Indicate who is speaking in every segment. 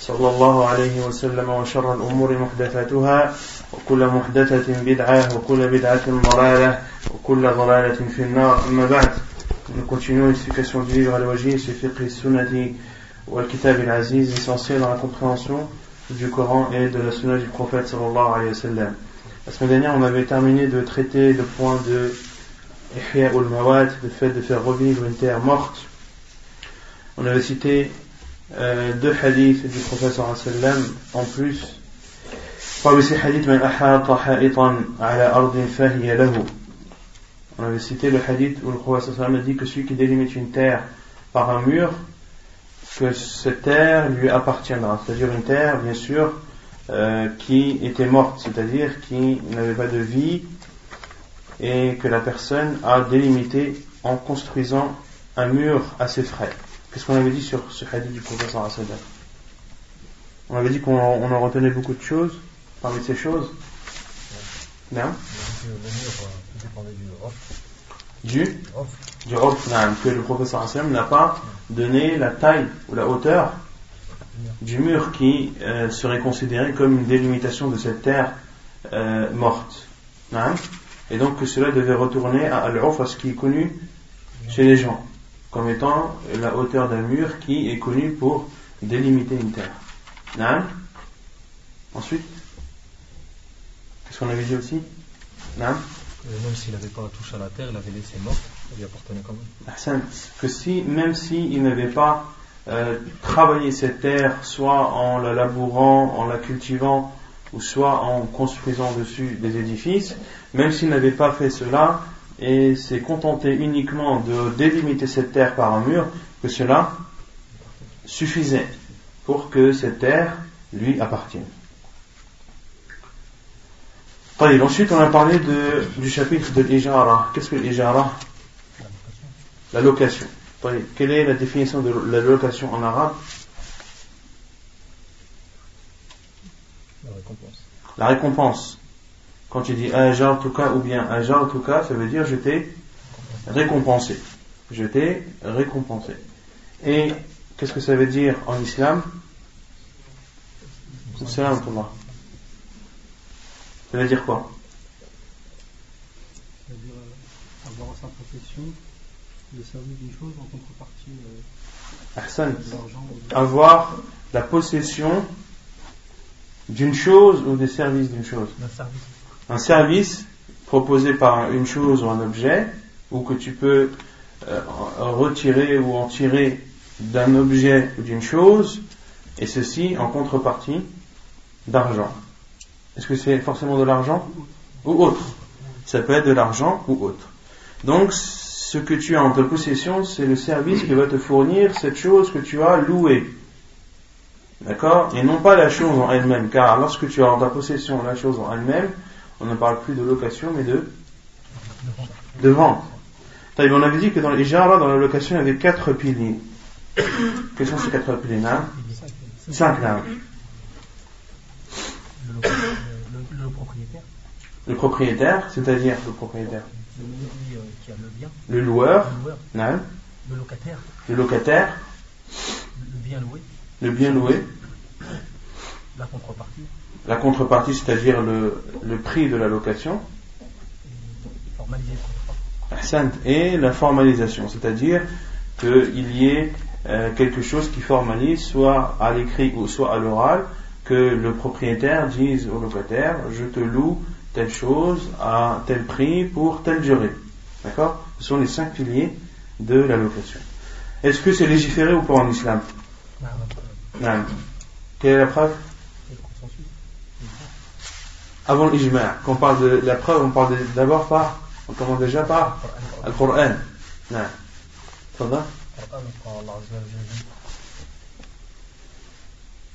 Speaker 1: صلى الله عليه وسلم وشر الأمور محدثاتها وكل محدثة بدعة وكل بدعة ضلالة وكل ضلالة في النار أما بعد Nous continuons l'explication du livre Al-Wajih, c'est Fiqh Sunnati ou Al-Kitab Al-Aziz, essentiel dans la compréhension du Coran et de la Sunna du prophète sallallahu alayhi wa sallam. La semaine dernière, on avait terminé de traiter le point de Ihya ul-Mawad, le fait de faire revivre une terre morte. On avait cité euh, deux hadiths du professeur en plus. On avait cité le hadith où le professeur a dit que celui qui délimite une terre par un mur, que cette terre lui appartiendra. C'est-à-dire une terre, bien sûr, euh, qui était morte, c'est-à-dire qui n'avait pas de vie et que la personne a délimité en construisant un mur à ses frais. Qu'est-ce qu'on avait dit sur ce hadith du prophète On avait dit qu'on en retenait beaucoup de choses. Parmi ces choses, non? Du du que le professeur Hassan n'a pas donné la taille ou la hauteur du mur qui euh, serait considéré comme une délimitation de cette terre euh, morte. Et donc que cela devait retourner à Al-Uf, à ce qui est connu chez les gens, comme étant la hauteur d'un mur qui est connu pour délimiter une terre. Ensuite, qu'est-ce qu'on avait dit aussi?
Speaker 2: Même s'il n'avait pas touché à la terre, il avait laissé morte, il lui appartenait quand même.
Speaker 1: Que si, même s'il n'avait pas euh, travaillé cette terre, soit en la labourant, en la cultivant, ou soit en construisant dessus des édifices, même s'il n'avait pas fait cela, et s'est contenté uniquement de délimiter cette terre par un mur, que cela suffisait pour que cette terre lui appartienne ensuite, on a parlé de, du chapitre de l'ijara. Qu'est-ce que l'ijara? La location. Quelle est la définition de la location en arabe?
Speaker 2: La récompense.
Speaker 1: La récompense. Quand tu dis ajar tout cas ou bien ajar tout cas, ça veut dire je t'ai récompensé. Je t'ai récompensé. Et qu'est-ce que ça veut dire en islam? Ça veut dire quoi?
Speaker 3: Ça veut dire euh, avoir sa possession le service d'une chose en contrepartie
Speaker 1: euh, Avoir la possession d'une chose ou des services d'une chose.
Speaker 3: Un service.
Speaker 1: Un service proposé par une chose ou un objet, ou que tu peux euh, retirer ou en tirer d'un objet ou d'une chose, et ceci en contrepartie d'argent. Est-ce que c'est forcément de l'argent ou autre? Ça peut être de l'argent ou autre. Donc, ce que tu as en ta possession, c'est le service qui va te fournir cette chose que tu as louée. D'accord? Et non pas la chose en elle-même. Car lorsque tu as en ta possession la chose en elle-même, on ne parle plus de location, mais de, de vente. On avait dit que dans les jardins, dans la location, il y avait quatre piliers. Quels sont ces quatre piliers là Cinq là.
Speaker 3: Le, propriétaire.
Speaker 1: Le propriétaire, c'est-à-dire le propriétaire.
Speaker 3: Celui qui a le
Speaker 1: loueur.
Speaker 3: Le, loueur. le locataire.
Speaker 1: Le locataire.
Speaker 3: Le bien loué.
Speaker 1: Le bien loué.
Speaker 3: La contrepartie.
Speaker 1: La contrepartie, c'est-à-dire le, le, prix de la location. Et la formalisation, c'est-à-dire qu'il y ait euh, quelque chose qui formalise, soit à l'écrit ou soit à l'oral, que le propriétaire dise au locataire je te loue telle chose à tel prix pour telle durée. D'accord? Ce sont les cinq piliers de la location. Est-ce que c'est légiféré ou pas en islam? Non. Quelle est la preuve? Avant l'ijma', quand on parle de la preuve, on parle d'abord par, on commence déjà par le Coran. Non. تفضل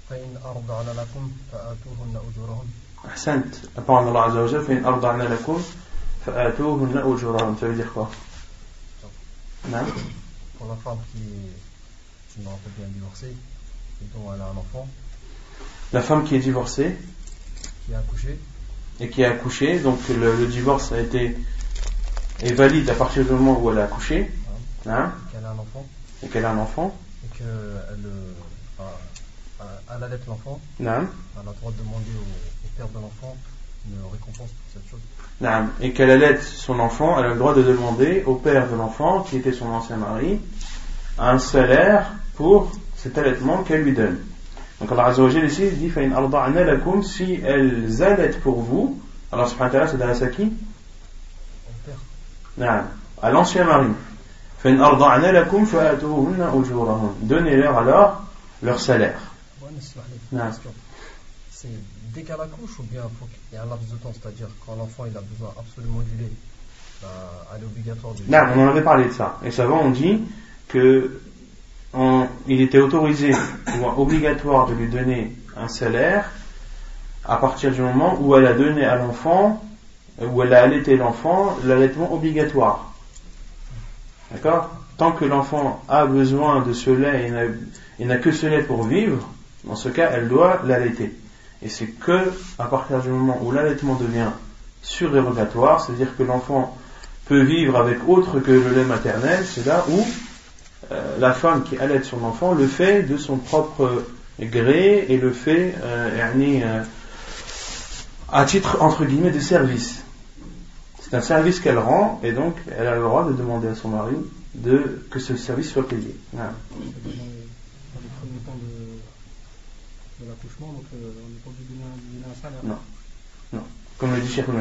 Speaker 1: فإن أرضعن لكم فآتوهن أجورهن أحسنت أطعن الله عز وجل فإن أرضعن لكم فآتوهن أجورهن ça veut dire quoi
Speaker 2: Non Pour la femme qui est une enfant bien divorcée et dont elle a un enfant.
Speaker 1: La femme qui est divorcée
Speaker 2: Qui a accouché
Speaker 1: Et qui a accouché, donc le, le divorce a été est valide à partir du moment où elle a accouché.
Speaker 2: Hein qu'elle a un enfant.
Speaker 1: Et qu'elle a un enfant.
Speaker 2: Et qu'elle euh, elle allait l'enfant.
Speaker 1: Non.
Speaker 2: Elle a le droit de demander au, père de l'enfant une récompense pour cette chose.
Speaker 1: Non. Et qu'elle allait son enfant, elle a le droit de demander au père de l'enfant, qui était son ancien mari, un salaire pour cet allaitement qu'elle lui donne. Donc Allah Azza wa ici dit si elles allaitent pour vous, alors subhanahu wa ta'ala s'adresse à qui? Au père. Non. À l'ancien mari. Donnez-leur alors leur salaire.
Speaker 2: C'est dès qu'elle accouche ou bien il y a un laps de temps, c'est-à-dire quand l'enfant il a besoin absolument du lait, bah, elle est obligatoire de
Speaker 1: Non, on en avait parlé de ça. Et savants ont dit que il était autorisé ou obligatoire de lui donner un salaire à partir du moment où elle a donné à l'enfant, où elle a allaité l'enfant, l'allaitement obligatoire. D'accord? Tant que l'enfant a besoin de ce lait et n'a que ce lait pour vivre, dans ce cas, elle doit l'allaiter. Et c'est que à partir du moment où l'allaitement devient surérogatoire, c'est-à-dire que l'enfant peut vivre avec autre que le lait maternel, c'est là où euh, la femme qui allaite son enfant le fait de son propre gré et le fait euh, euh, à titre entre guillemets de service. C'est un service qu'elle rend et donc elle a le droit de demander à son mari de, que ce service soit payé. Non. Comme le dit Cheikh Ibn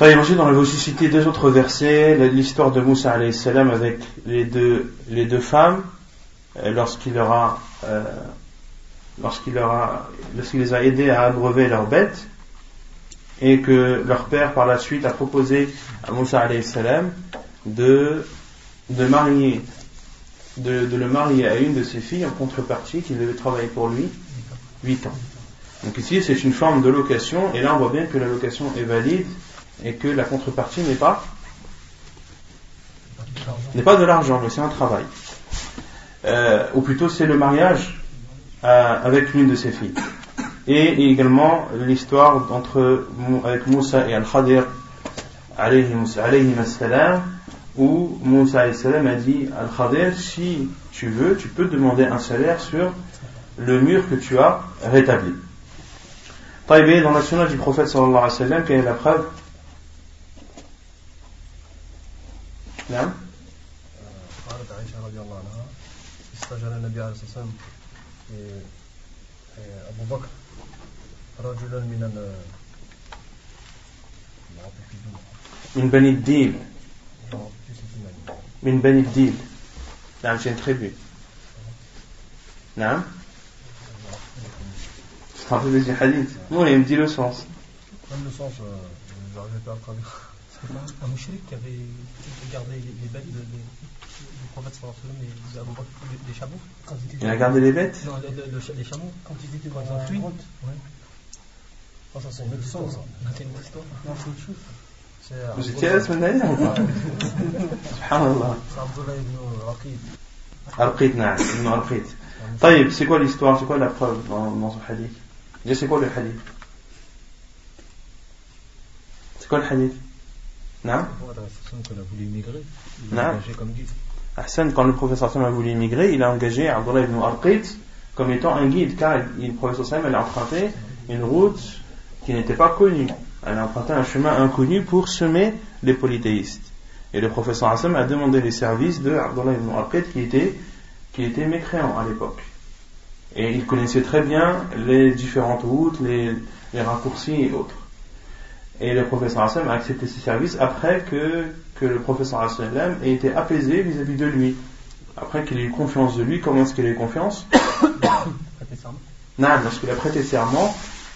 Speaker 1: ensuite, on avait aussi cité deux autres versets, l'histoire de Moussa avec les deux, les deux femmes, euh, lorsqu'il leur a, euh, lorsqu'il leur a, lorsqu'il les a aidés à abreuver leurs bêtes, et que leur père par la suite a proposé à Moussa salam de, de marier de, de, le marier à une de ses filles en contrepartie qui devait travailler pour lui 8 ans. Donc ici c'est une forme de location et là on voit bien que la location est valide et que la contrepartie n'est pas n'est pas de l'argent mais c'est un travail. Euh, ou plutôt c'est le mariage euh, avec l'une de ses filles. Et également l'histoire entre avec Moussa et Al-Khadir où Moussa a dit Al-Khadir si tu veux tu peux demander un salaire sur le mur que tu as rétabli. Taïbé dans la sunna du prophète sallallahu alayhi wa sallam quelle est la preuve?
Speaker 2: نعم. قالت عائشة رضي الله عنها استجر النبي عليه الصلاة والسلام أبو بكر رجلا من
Speaker 1: من بني الديل. من بني الديل. نعم c'est tribu نعم. Peu des hadiths non il me dit le sens
Speaker 2: même le sens euh, j'arrivais pas à traduire un mouchrik qui avait gardé les bêtes de, du prophète sallallahu alayhi wa sallam et des chameaux
Speaker 1: quand ils étaient il a gardé les bêtes
Speaker 2: non le, le, les chameaux quand ils étaient dans un puits ouais. Oh, ça c'est une autre histoire. C'est une autre histoire. Non, c'est autre chose.
Speaker 1: Vous étiez la semaine dernière ou pas Subhanallah.
Speaker 2: C'est Abdullah ibn Raqid.
Speaker 1: Al-Qid, naam, ibn Al-Qid. طيب, c'est quoi l'histoire, c'est quoi la preuve dans, dans ce hadith Déjà, c'est quoi le hadith C'est quoi le hadith Non?
Speaker 2: Quand il a comme guide.
Speaker 1: Le professeur a voulu immigrer, il a engagé Abdullah ibn Al-Qid comme étant un guide, car le professeur a emprunté une route qui n'était pas connu. Elle a emprunté un chemin inconnu pour semer les polythéistes. Et le professeur Hassan a demandé les services de Abdullah ibn Aqid qui était, qui était mécréant à l'époque. Et il connaissait très bien les différentes routes, les, les raccourcis et autres. Et le professeur Hassan a accepté ses services après que, que le professeur Hassan ait été apaisé vis-à-vis de lui. Après qu'il ait eu confiance de lui, comment est-ce qu'il a eu confiance Non, parce qu'il a prêté serment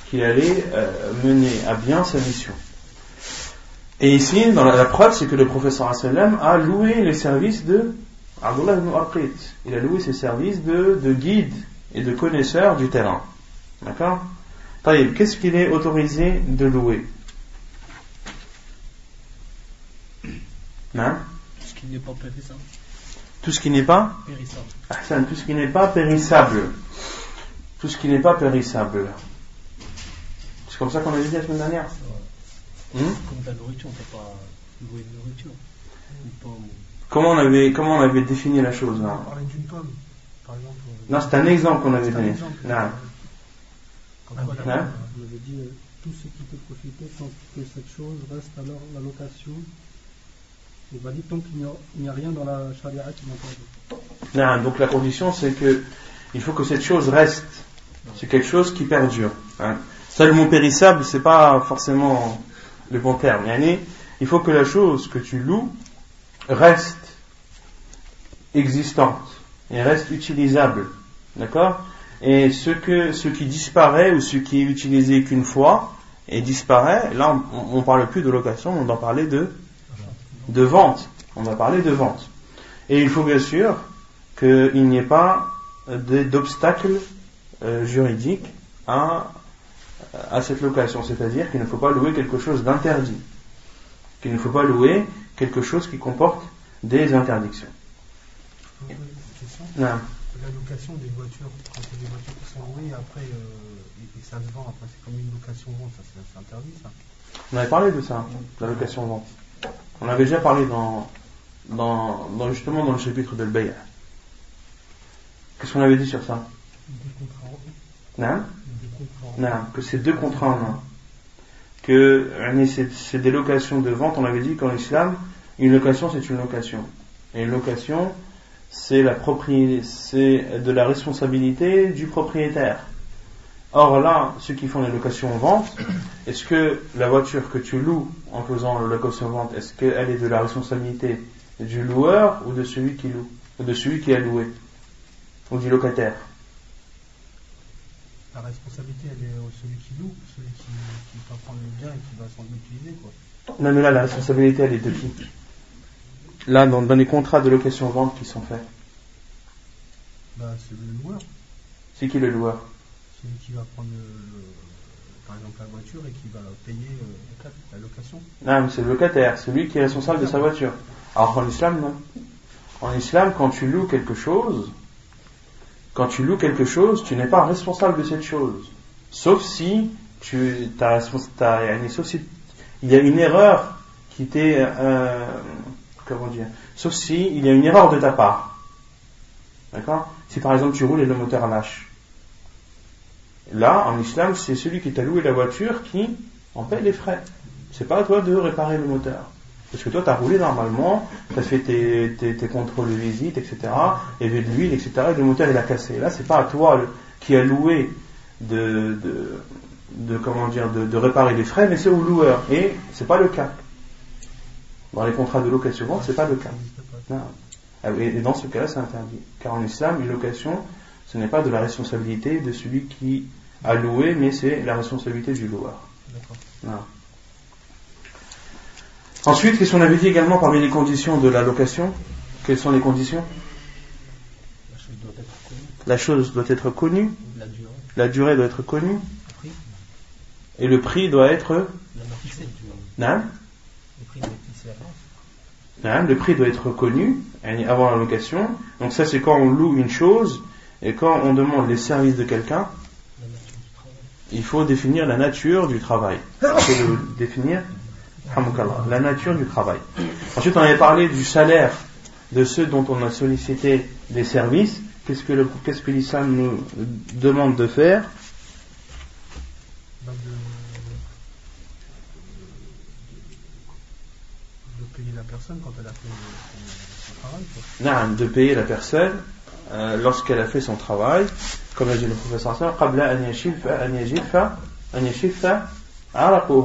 Speaker 1: qu'il allait euh, mener à bien sa mission. Et ici, dans la, preuve, c'est que le professeur Hassan a loué les services de Abdullah ibn. Il a loué ses services de, de guide et de connaisseur du terrain. D'accord? Qu'est-ce qu'il est autorisé de louer?
Speaker 3: Hein? Tout ce qui n'est pas périssable.
Speaker 1: Tout ce qui n'est pas?
Speaker 3: Périssable.
Speaker 1: tout ce qui n'est pas périssable. Tout ce qui n'est pas périssable. C'est comme ça qu'on a dit la semaine dernière.
Speaker 3: Hmm? Comme la nourriture, on ne peut pas louer de nourriture.
Speaker 1: Comment on avait, comment on avait défini la chose
Speaker 2: là On parlait d'une pomme, par exemple.
Speaker 1: Non, c'est un exemple qu'on avait donné.
Speaker 3: Non. On avait dit euh, tout ce qui peut profiter tant que cette chose reste alors la location il va dire tant qu'il n'y a, rien dans la charia qui
Speaker 1: Non, donc la condition c'est que il faut que cette chose reste. C'est quelque chose qui perdure. Ça, le mot périssable, c'est pas forcément le bon terme. Il faut que la chose que tu loues reste existante et reste utilisable. D'accord? Et ce, que, ce qui disparaît ou ce qui est utilisé qu'une fois et disparaît, là on ne parle plus de location, on va parler de de vente. On va parler de vente. Et il faut bien sûr qu'il n'y ait pas d'obstacle euh, juridique à, à cette location. C'est-à-dire qu'il ne faut pas louer quelque chose d'interdit. Qu'il ne faut pas louer quelque chose qui comporte des interdictions.
Speaker 2: Non. La location des voitures, quand il y a des voitures qui sont louées, après, euh, et ça se vend, après c'est comme une location-vente, ça c'est interdit ça.
Speaker 1: On avait parlé de ça, la location-vente. On avait déjà parlé dans, dans, dans justement dans le chapitre de l'Bay'a. Qu'est-ce qu'on avait dit sur ça Non Non, que c'est deux contrats en un. Que c'est des locations de vente, on avait dit qu'en islam, une location c'est une location. Et une location, c'est la propriété, c'est de la responsabilité du propriétaire. Or là, ceux qui font les locations-vente, est-ce que la voiture que tu loues en faisant la location-vente, est-ce qu'elle est de la responsabilité du loueur ou de celui qui loue Ou de celui qui a loué Ou du locataire?
Speaker 2: La responsabilité, elle est de celui qui loue, celui qui, va prendre le bien et qui va s'en utiliser. Quoi.
Speaker 1: Non mais là, la responsabilité, elle est de qui? Là, dans, dans les contrats de location-vente qui sont faits.
Speaker 2: Bah, c'est le loueur.
Speaker 1: C'est qui le loueur?
Speaker 2: Celui qui va prendre par exemple la voiture et qui va payer euh, la location.
Speaker 1: Non, c'est le locataire, c'est lui qui est responsable de sa voiture. Alors en islam, non. En islam, quand tu loues quelque chose, quand tu loues quelque chose, tu n'es pas responsable de cette chose. Sauf si tu as, sauf si il y a une erreur qui t'est euh, comment dire sauf si il y a une erreur de ta part d'accord? Si par exemple tu roules et le moteur lâche Là, en islam, c'est celui qui t'a loué la voiture qui en paie les frais. C'est pas à toi de réparer le moteur. Parce que toi, tu as roulé normalement, tu as fait tes, tes, contrôles de visite, etc. Il y avait de l'huile, etc. Et le moteur, il a cassé. Là, c'est pas à toi qui a loué de, de, comment dire, de, réparer les frais, mais c'est au loueur. Et c'est pas le cas. Dans les contrats de location-vente, c'est pas le cas. Ah et dans ce cas-là, c'est interdit. Car en islam, une location, ce n'est pas de la responsabilité de celui qui a loué, mais c'est la responsabilité du loueur. Ensuite, qu'est-ce qu'on avait dit également parmi les conditions de la location? Quelles sont les conditions? La chose doit être connue. La durée, doit être connue. Et le prix doit être non le prix doit être connu avant la location. Donc ça c'est quand on loue une chose et quand on demande les services de quelqu'un, il faut définir la nature du travail. Il faut définir la nature du travail. Ensuite, on avait parlé du salaire de ceux dont on a sollicité des services. Qu'est-ce que, qu'est-ce que l'islam nous demande de faire?
Speaker 2: De, payer la personne quand elle a fait
Speaker 1: son travail. de payer la personne euh, lorsqu'elle a fait son travail, comme l'a dit le professeur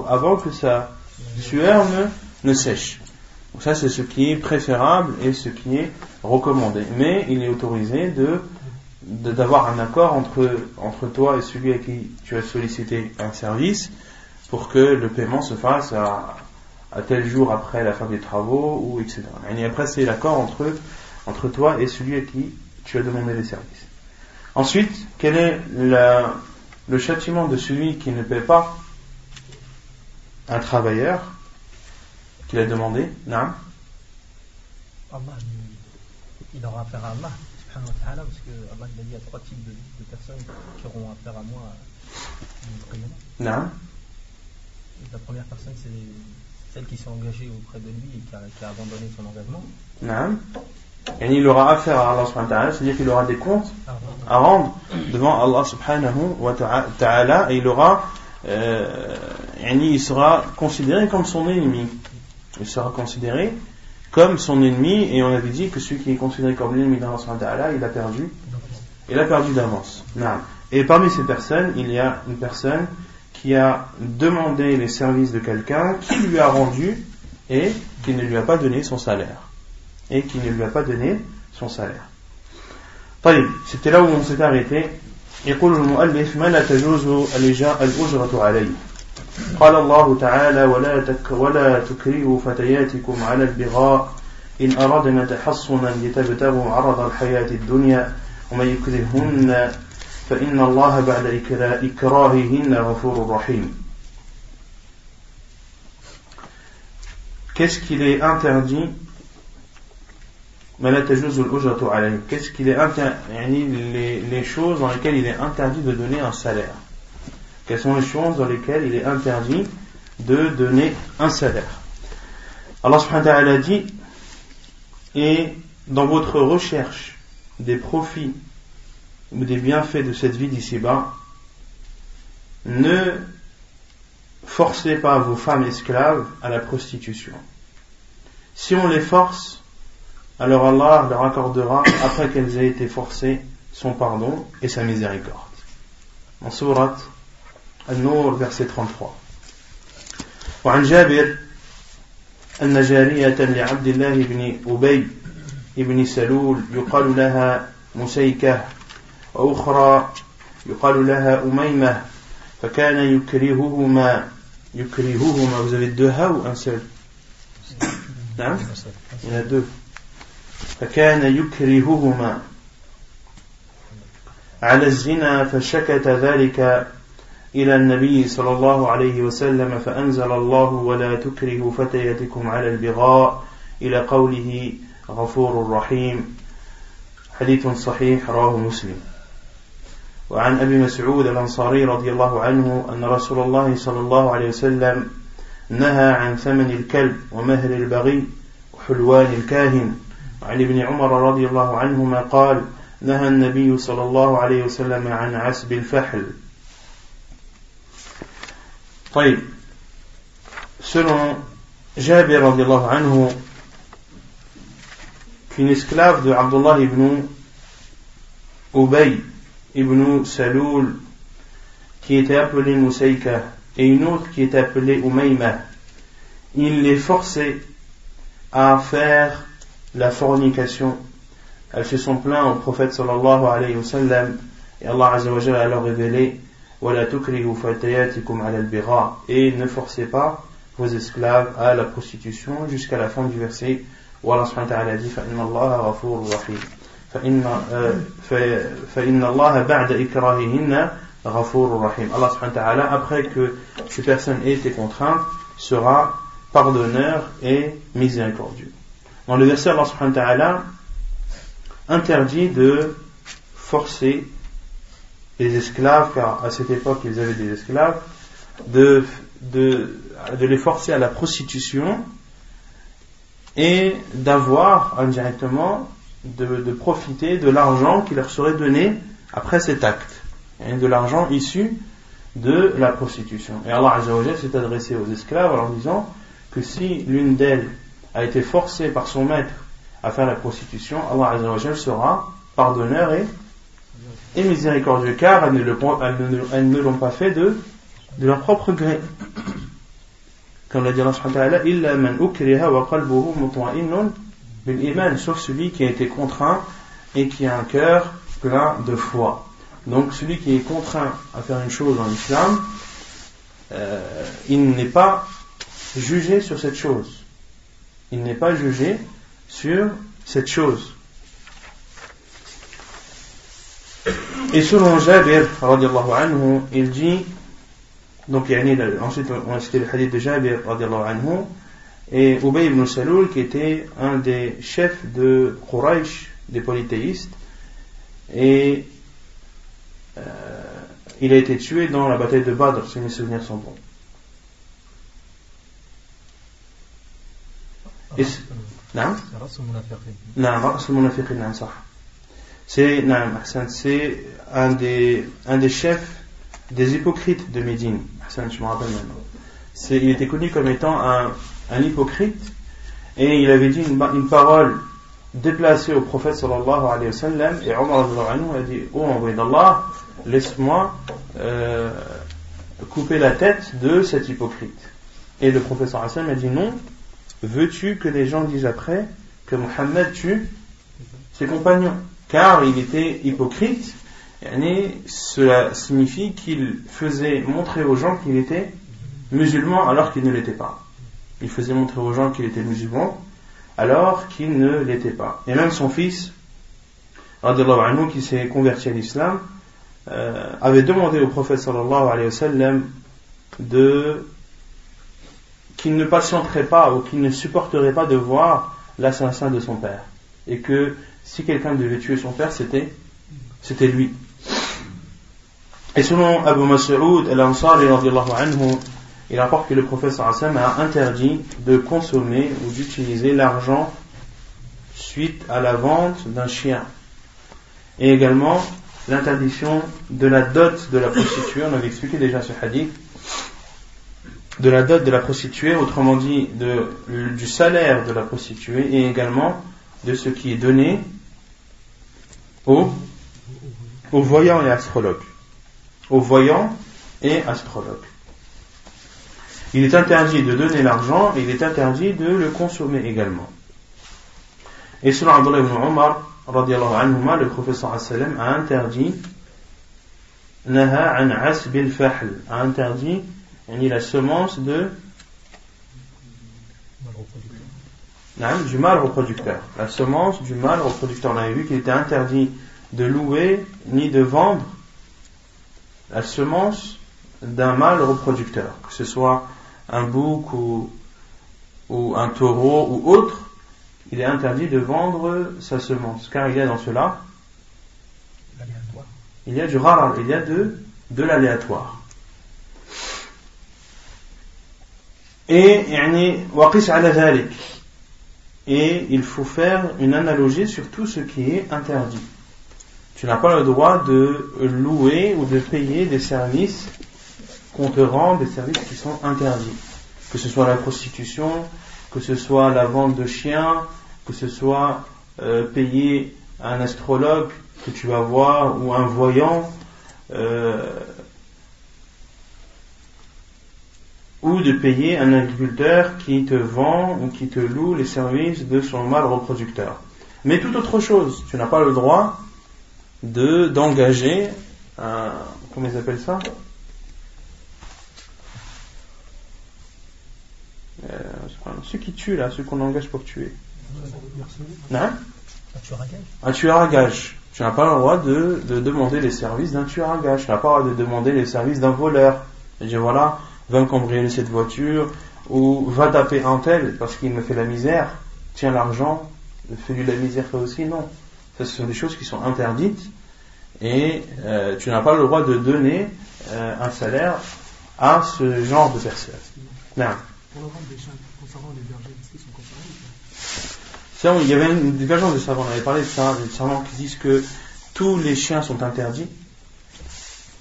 Speaker 1: avant que sa sueur ne, ne sèche. Donc ça c'est ce qui est préférable et ce qui est recommandé. Mais il est autorisé de d'avoir un accord entre, entre toi et celui à qui tu as sollicité un service pour que le paiement se fasse à, à tel jour après la fin des travaux ou etc. Et après c'est l'accord entre, entre toi et celui à qui tu as demandé les services. Ensuite, quel est le châtiment de celui qui ne paie pas un travailleur qu'il a demandé?
Speaker 2: Non Allah, il aura affaire à Allah, subhanahu wa ta'ala, parce que Allah il a dit il y a trois types de, de personnes qui auront affaire à moi
Speaker 1: Non
Speaker 2: La première personne, c'est celle qui s'est engagée auprès de lui et qui a, qui a abandonné son engagement.
Speaker 1: Non et il aura affaire à Allah subhanahu wa ta'ala, c'est-à-dire qu'il aura des comptes à rendre devant Allah subhanahu wa ta'ala et il aura euh, il sera considéré comme son ennemi. Il sera considéré comme son ennemi et on avait dit que celui qui est considéré comme l'ennemi d'Allah subhanahu wa ta'ala, il a perdu il a perdu d'avance. Et parmi ces personnes, il y a une personne qui a demandé les services de quelqu'un, qui lui a rendu et qui ne lui a pas donné son salaire et qui ne lui a pas donné son salaire. c'était là où on s'est arrêté. يقول المؤلف ما لا تجوز الأجرة عليه قال الله تعالى ولا, تك ولا تكرهوا فتياتكم على البغاء إن أردنا تحصنا لتبتغوا عرض الحياة الدنيا ومن يكرهن فإن الله بعد إكراههن غفور رحيم Qu'est-ce qu'il est interdit Qu'est-ce qu'il est les, les choses dans lesquelles il est interdit de donner un salaire. Quelles sont les choses dans lesquelles il est interdit de donner un salaire. Allah subhanahu wa ta'ala dit Et dans votre recherche des profits ou des bienfaits de cette vie d'ici-bas, ne forcez pas vos femmes esclaves à la prostitution. Si on les force, alors Allah leur accordera, après qu'elles aient été forcées, son pardon et sa miséricorde. En sourate Al-Nur, verset 33. وعن جابر أن جارية لعبد الله بن أبي بن سلول يقال لها مسيكة وأخرى يقال لها أميمة فكان يكرههما يكرههما vous avez deux ha ou un seul نعم il y en a deux فكان يكرههما. على الزنا فشكت ذلك إلى النبي صلى الله عليه وسلم فأنزل الله ولا تكرهوا فتياتكم على البغاء إلى قوله غفور رحيم. حديث صحيح رواه مسلم. وعن أبي مسعود الأنصاري رضي الله عنه أن رسول الله صلى الله عليه وسلم نهى عن ثمن الكلب ومهر البغي وحلوان الكاهن. وعن ابن عمر رضي الله عنهما قال نهى النبي صلى الله عليه وسلم عن عسب الفحل طيب selon Jabir radiallahu anhu qu'une esclave de Abdullah ibn Ubay ibn Saloul qui était appelée Moussaïka et une autre qui était appelée Umayma il les forçait à faire la fornication. Elles se sont plaintes au prophète sallallahu alayhi wa sallam et Allah azza wa jalla a leur révélé et ne forcez pas vos esclaves à la prostitution jusqu'à la fin du verset où Allah subhanahu wa ta'ala dit فَإِنَّ اللَّهَ غَفُورٌ رَحِيمٌ فإن الله بعد إكراههن غفور رحيم Allah subhanahu wa ta'ala après que ces personnes aient été contraintes sera pardonneur et miséricordieux dans le verset, Allah interdit de forcer les esclaves, car à cette époque ils avaient des esclaves, de, les forcer à la prostitution et d'avoir indirectement de, de, profiter de l'argent qui leur serait donné après cet acte, et de l'argent issu de la prostitution. Et Allah s'est adressé aux esclaves en leur disant que si l'une d'elles a été forcé par son maître à faire la prostitution, Allah sera pardonneur et, et miséricordieux, car elles ne, l'ont pas fait de, leur propre gré. Comme l'a dit Allah iman, sauf celui qui a été contraint et qui a un cœur plein de foi. Donc celui qui est contraint à faire une chose en islam, euh, il n'est pas jugé sur cette chose. Il n'est pas jugé sur cette chose. Et selon Jabir, anhu, il dit, donc ensuite on a cité le hadith de Jabir anhu, et Ubay ibn Saloul qui était un des chefs de Quraysh, des polythéistes, et euh, il a été tué dans la bataille de Badr, si mes souvenirs sont bons. C'est un des, un des chefs des hypocrites de Médine. Je me rappelle Il était connu comme étant un, un hypocrite et il avait dit une, une parole déplacé au prophète sallallahu alayhi wa sallam et Omar a dit Oh envoyé d'Allah, laisse-moi euh, couper la tête de cet hypocrite. Et le prophète sallallahu alayhi a dit Non, veux-tu que les gens disent après que Mohammed tue ses compagnons? Car il était hypocrite, et cela signifie qu'il faisait montrer aux gens qu'il était musulman alors qu'il ne l'était pas. Il faisait montrer aux gens qu'il était musulman alors qu'il ne l'était pas. Et même son fils, qui s'est converti à l'islam, euh, avait demandé au prophète sallallahu alayhi wa sallam de qu'il ne patienterait pas ou qu'il ne supporterait pas de voir l'assassin de son père. Et que si quelqu'un devait tuer son père, c'était, c'était lui. Et selon Abu Mas'ud il rapporte que le prophète a interdit de consommer ou d'utiliser l'argent suite à la vente d'un chien. Et également l'interdiction de la dot de la prostituée, on avait expliqué déjà ce hadith, de la dot de la prostituée, autrement dit de, du salaire de la prostituée et également de ce qui est donné aux, aux voyants et astrologues. Aux voyants et astrologues. Il est interdit de donner l'argent et il est interdit de le consommer également. Et selon Abdullah ibn Omar, le professeur a interdit naha an a interdit la semence de du mâle reproducteur. La semence du mâle reproducteur. On avait vu qu'il était interdit de louer ni de vendre la semence d'un mâle reproducteur, que ce soit un bouc ou, ou un taureau ou autre, il est interdit de vendre sa semence, car il y a dans cela il y a du rare, il y a de, de l'aléatoire. Et, et il faut faire une analogie sur tout ce qui est interdit. Tu n'as pas le droit de louer ou de payer des services qu'on te rend des services qui sont interdits. Que ce soit la prostitution, que ce soit la vente de chiens, que ce soit euh, payer un astrologue que tu vas voir ou un voyant, euh, ou de payer un agriculteur qui te vend ou qui te loue les services de son mâle reproducteur. Mais toute autre chose, tu n'as pas le droit de d'engager un comment ils appellent ça? Euh, ceux qui tuent là, ceux qu'on engage pour tuer.
Speaker 2: un tueur à gage.
Speaker 1: Un tueur à gage. Tu n'as pas le droit de, demander les services d'un tueur à gage. Tu n'as pas le droit de demander les services d'un voleur. Et dire voilà, va cambrioler cette voiture, ou va taper un tel parce qu'il me fait la misère, tiens l'argent, fais-lui la misère toi aussi. Non. Ce sont des choses qui sont interdites et euh, tu n'as pas le droit de donner euh, un salaire à ce genre de personnes. Non. Il y avait une divergence de savants, on avait parlé de ça, des savants qui disent que tous les chiens sont interdits,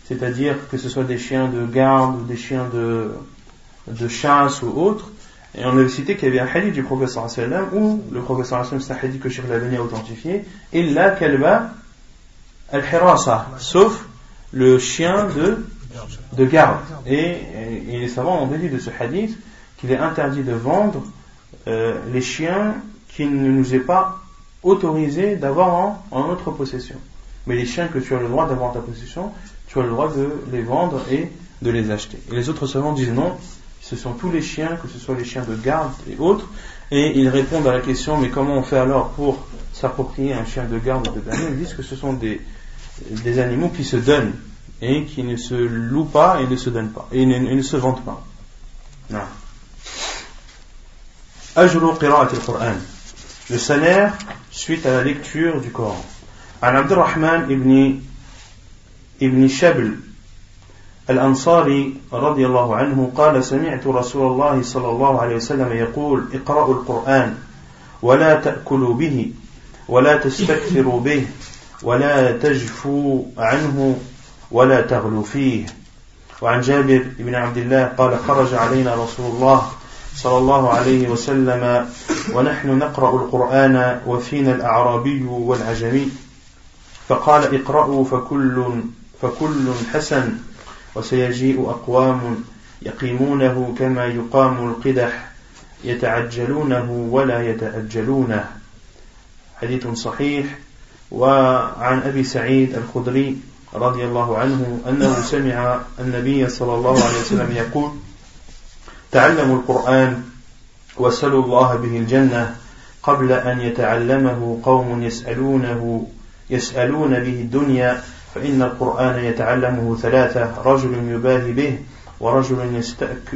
Speaker 1: c'est-à-dire que ce soit des chiens de garde ou des chiens de, chasse ou autres, Et on avait cité qu'il y avait un hadith du professeur sallam où le professeur sallam, c'est un hadith que Cheikh Labani a authentifié, illa kalba al-hirasa, sauf le chien de, de garde. Et, et, les savants ont dit de ce hadith qu'il est interdit de vendre euh, les chiens qui ne nous est pas autorisé d'avoir en, en, notre possession. Mais les chiens que tu as le droit d'avoir en ta possession, tu as le droit de les vendre et de les acheter. Et les autres savants disent non, ce sont tous les chiens, que ce soit les chiens de garde et autres, et ils répondent à la question mais comment on fait alors pour s'approprier un chien de garde ou de gamin Ils disent que ce sont des, animaux qui se donnent et qui ne se louent pas et ne se donnent pas, et ne, ne se vendent pas. Le salaire suite à la lecture du Coran. Al-Abdurrahman ibn ابن شبل الأنصاري رضي الله عنه قال سمعت رسول الله صلى الله عليه وسلم يقول اقرأوا القرآن ولا تأكلوا به ولا تستكثروا به ولا تجفوا عنه ولا تغلوا فيه. وعن جابر بن عبد الله قال خرج علينا رسول الله صلى الله عليه وسلم ونحن نقرأ القرآن وفينا الأعرابي والعجمي. فقال اقرأوا فكل فكل حسن وسيجيء أقوام يقيمونه كما يقام القدح يتعجلونه ولا يتأجلونه حديث صحيح. وعن أبي سعيد الخدري رضي الله عنه أنه سمع النبي صلى الله عليه وسلم يقول تعلموا القرآن وسلوا الله به الجنة قبل أن يتعلمه قوم يسألونه يسألون به الدنيا فإن القرآن يتعلمه ثلاثة رجل يباهي به ورجل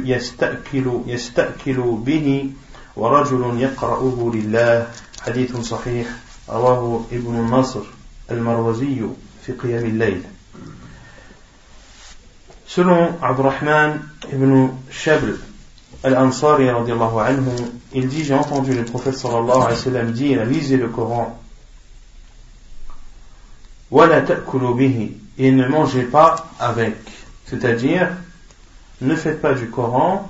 Speaker 1: يستأكل, يستأكل به ورجل يقرأه لله. حديث صحيح رواه ابن النصر المروزي في قيام الليل. Selon Abdurrahman ibn Shabl al-Ansari, il dit J'ai entendu le prophète sallallahu alayhi wa sallam dire Lisez le Coran et ne mangez pas avec. C'est-à-dire, ne faites pas du Coran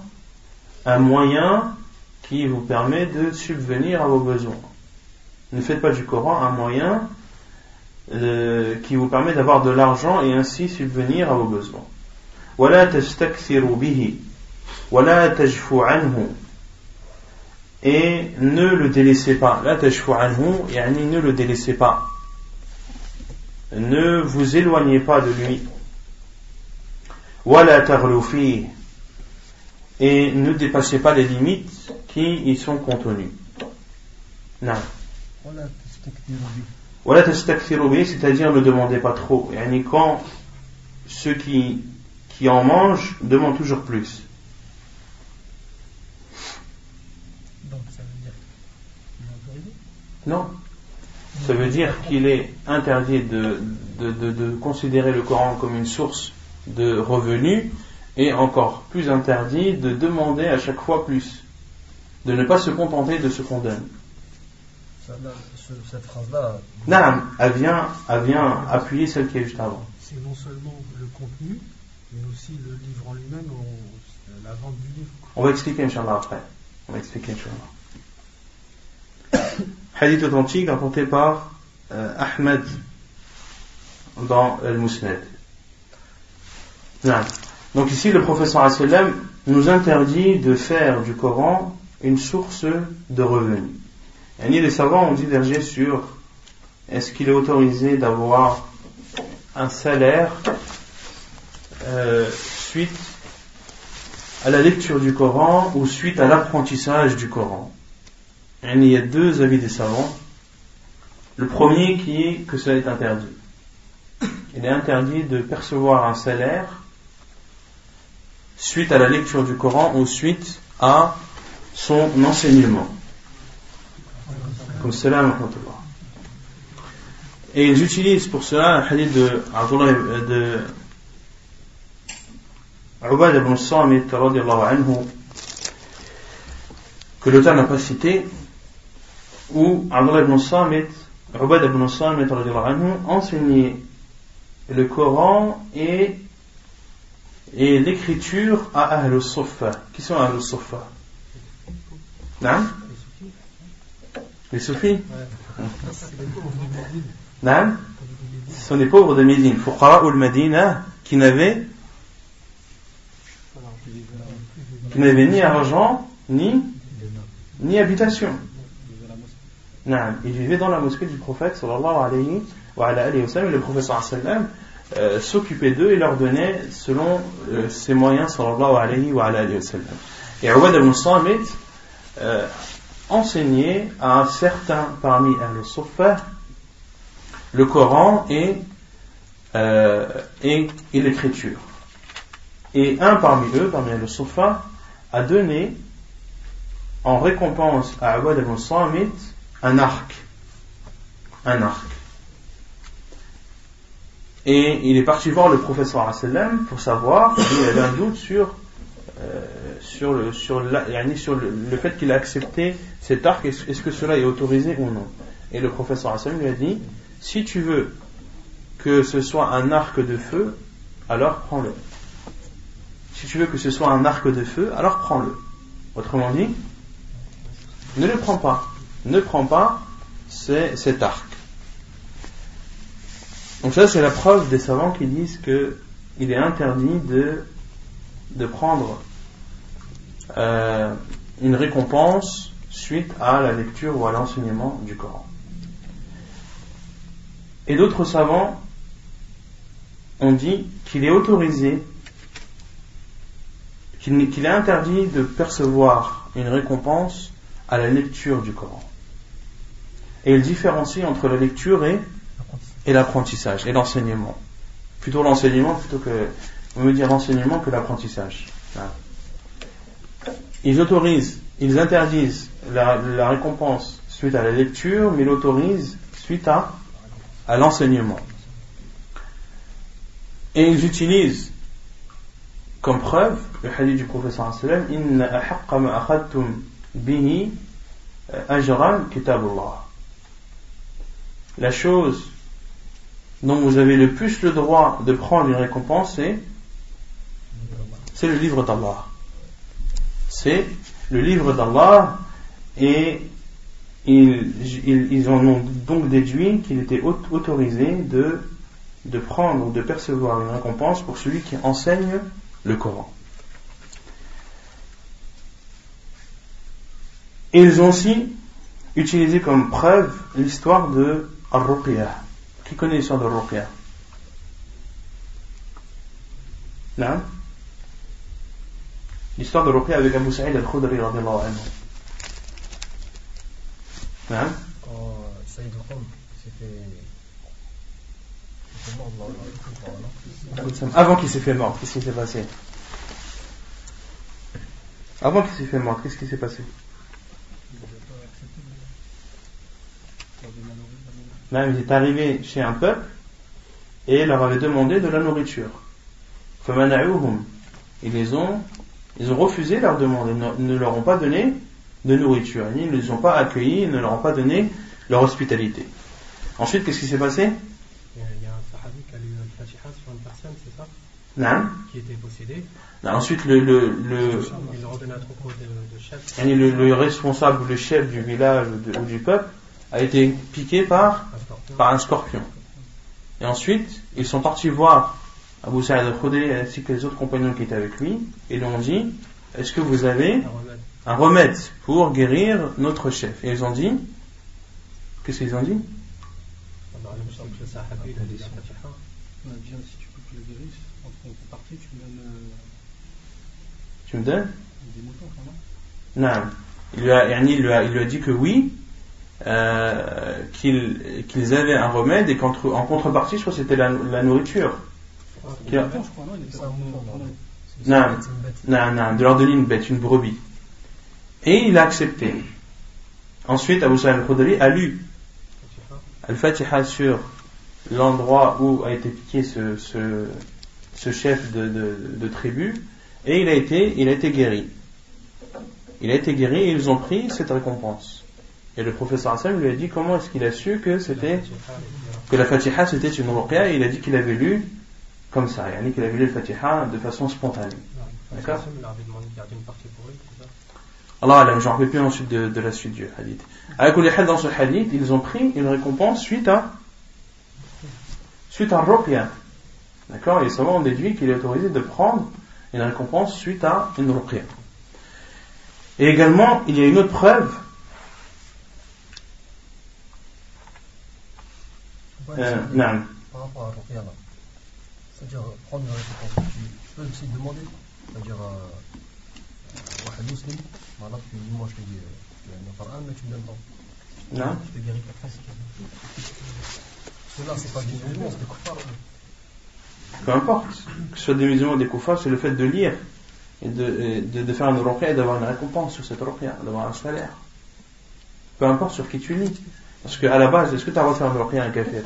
Speaker 1: un moyen qui vous permet de subvenir à vos besoins. Ne faites pas du Coran un moyen euh, qui vous permet d'avoir de l'argent et ainsi subvenir à vos besoins. Et ne le délaissez pas. La ne le délaissez pas ne vous éloignez pas de lui. Et ne dépassez pas les limites qui y sont contenues. Non. c'est-à-dire ne demandez pas trop. Et quand ceux qui, qui en mangent demandent toujours plus. Non. Ça veut dire qu'il est interdit de, de, considérer le Coran comme une source de revenus et encore plus interdit de demander à chaque fois plus, de ne pas se contenter de ce qu'on donne.
Speaker 2: Cette phrase-là.
Speaker 1: Non, elle vient, elle vient appuyer celle qui est juste avant.
Speaker 3: C'est non seulement le contenu, mais aussi le livre en lui-même, la vente du livre.
Speaker 1: On va expliquer, Inch'Allah, après. On va expliquer, Inch'Allah. Hadith authentique rapporté par euh, Ahmed dans Al-Musnad. Donc ici, le professeur sallam nous interdit de faire du Coran une source de revenus. Et les savants ont divergé sur est-ce qu'il est autorisé d'avoir un salaire euh, suite à la lecture du Coran ou suite à l'apprentissage du Coran il y a deux avis des savants. Le premier qui est que cela est interdit. Il est interdit de percevoir un salaire suite à la lecture du Coran ou suite à son enseignement. Comme cela, Et ils utilisent pour cela un hadith de Abdullah de Ubad ibn Samit que l'auteur n'a pas cité où Abdullah ibn Samit, Ubad ibn Samit enseignait le Coran et, et l'écriture à Ahl Suffa. Qui sont Ahl Suffa Les soufis? Non Ce sont des pauvres de Médine. Fuqara ou Medina qui n'avaient qui n'avaient ni argent ni ni habitation. Non, ils vivaient dans la mosquée du prophète sallallahu alayhi wa alayhi sallam, le prophète sallallahu euh, s'occupait d'eux et leur donnait selon euh, ses moyens sallallahu alayhi wa alayhi sallam. Et Awad al-Musamit euh, enseignait à certains parmi al-Sufa le Coran et, euh, et, et l'écriture. Et un parmi eux, parmi le Sufa, a donné en récompense à Awad al-Musamit un arc. Un arc. Et il est parti voir le professeur sallam pour savoir s'il avait un doute sur, euh, sur, le, sur, la, sur le, le fait qu'il a accepté cet arc, est-ce que cela est autorisé ou non. Et le professeur sallam lui a dit si tu veux que ce soit un arc de feu, alors prends-le. Si tu veux que ce soit un arc de feu, alors prends-le. Autrement dit, ne le prends pas ne prend pas cet arc. Donc ça c'est la preuve des savants qui disent que il est interdit de, prendre euh, une récompense suite à la lecture ou à l'enseignement du Coran. Et d'autres savants ont dit qu'il est autorisé, qu'il est interdit de percevoir une récompense à la lecture du Coran. Et il différencie entre la lecture et, et l'apprentissage, et l'enseignement. Plutôt l'enseignement, plutôt que, on veut dire l'enseignement que l'apprentissage. Ils autorisent, ils interdisent la, la, récompense suite à la lecture, mais l'autorisent suite à, à l'enseignement. Et ils utilisent comme preuve le hadith du professeur sallam Inna ahaqqa ma akhadtum bihi ajran kitabullah la chose dont vous avez le plus le droit de prendre une récompense, c'est le livre d'Allah. C'est le livre d'Allah et ils, en ont donc déduit qu'il était autorisé de, prendre ou de percevoir une récompense pour celui qui enseigne le Coran. Ils ont aussi utilisé comme preuve l'histoire de Al-Ruqya. Qui connaît l'histoire de Ruqya Non L'histoire de Ruqya avec Abu Sa'id al-Khudri radiallahu anhu.
Speaker 2: Non Quand Saïd al-Khum s'est fait...
Speaker 1: Avant qu'il s'est fait mort, qu'est-ce qui s'est passé? Avant qu'il s'est fait mort, qu'est-ce qui s'est passé? Là, il est arrivé chez un peuple et leur avait demandé de la nourriture. Ils les ont, ils ont refusé leur demande, ils ne leur ont pas donné de nourriture, ils ne les ont pas accueillis, ils ne leur ont pas donné leur hospitalité. Ensuite, qu'est-ce qui s'est passé?
Speaker 2: Il y a un sahabi qui a lu le fatiha sur une personne, c'est ça?
Speaker 1: Non.
Speaker 2: Qui était possédé.
Speaker 1: Non, ensuite, le, le, le,
Speaker 2: le,
Speaker 1: le, le responsable, le chef du village ou du peuple a été piqué par, par un scorpion. Et ensuite, ils sont partis voir Abu Sa'id al-Khudri ainsi que les autres compagnons qui étaient avec lui et lui ont dit Est-ce que vous avez un remède pour guérir notre chef? Et ils ont dit Qu'est-ce qu'ils ont dit? Tu me donnes? Non. Il lui, a, il, lui a, il lui a dit que oui, euh, qu'ils avaient un remède et qu'en en contrepartie, je crois que c'était la, la, nourriture. Non, non, non, de leur donner une bête, une brebis. Et il a accepté. Ensuite, Abu Sa'id al-Khudri a lu Al-Fatiha sur l'endroit où a été piqué ce, ce, ce chef de, de, de, tribu et il a été, il a été guéri. Il a été guéri et ils ont pris cette récompense. Et le professeur Hassan lui a dit comment est-ce qu'il a su que c'était que la Fatiha c'était une ruqya et il a dit qu'il avait lu comme ça, il a dit qu'il avait lu la Fatiha de façon spontanée. D'accord Allah, je ne rappelle plus ensuite de, de la suite du hadith. Avec les dans ce hadith, ils ont pris une récompense suite à suite à ruqya. D'accord Et savants ont déduit qu'il est autorisé de prendre une récompense suite à une ruqya. Et également, il y a une autre preuve.
Speaker 2: Euh, non. Par rapport à ruqya, c'est-à-dire prendre une récompense, tu, peux aussi demander, c'est-à-dire euh, un muslim, voilà, tu dis moi je te dis, tu as un mais tu me donnes pas.
Speaker 1: Non.
Speaker 2: Je te guéris après veux. Cela, c'est pas des musulmans, c'est des koufars.
Speaker 1: Peu importe, que ce soit des musulmans ou des koufars, c'est le fait de lire et de, de, de faire une ruqya et d'avoir une récompense sur cette ruqya, d'avoir un salaire. Peu importe sur qui tu lis. Parce qu'à la base, est-ce que tu as le droit de faire une ruqya à un kafir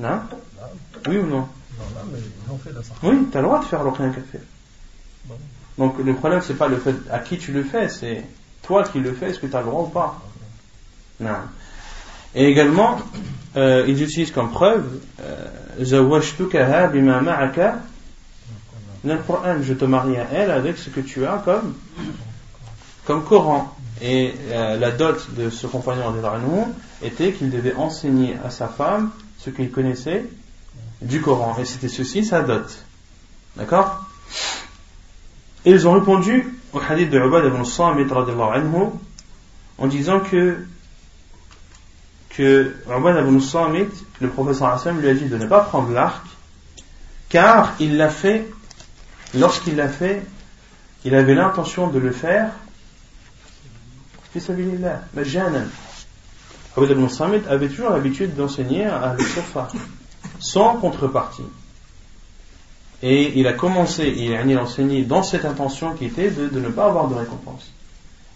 Speaker 1: Non. Oui ou non? Oui, tu as le droit de faire ruqya un kafir. Donc le problème, c'est pas le fait à qui tu le fais, c'est toi qui le fais, est-ce que tu as le droit ou pas? Non. Et également, euh, ils utilisent comme preuve euh, je te marie à elle avec ce que tu as comme, comme Coran. Et euh, la dot de ce compagnon était qu'il devait enseigner à sa femme ce qu'il connaissait du Coran. Et c'était ceci sa dot. D'accord? Et ils ont répondu au hadith de Ubad ibn Samit en disant que que Ubad ibn Samit, le professeur Hassan lui a dit de ne pas prendre l'arc car il l'a fait lorsqu'il l'a fait, il avait l'intention de le faire Abd ibn Samit avait toujours l'habitude d'enseigner à al sans contrepartie. Et il a commencé, il a enseigné dans cette intention qui était de, ne pas avoir de récompense.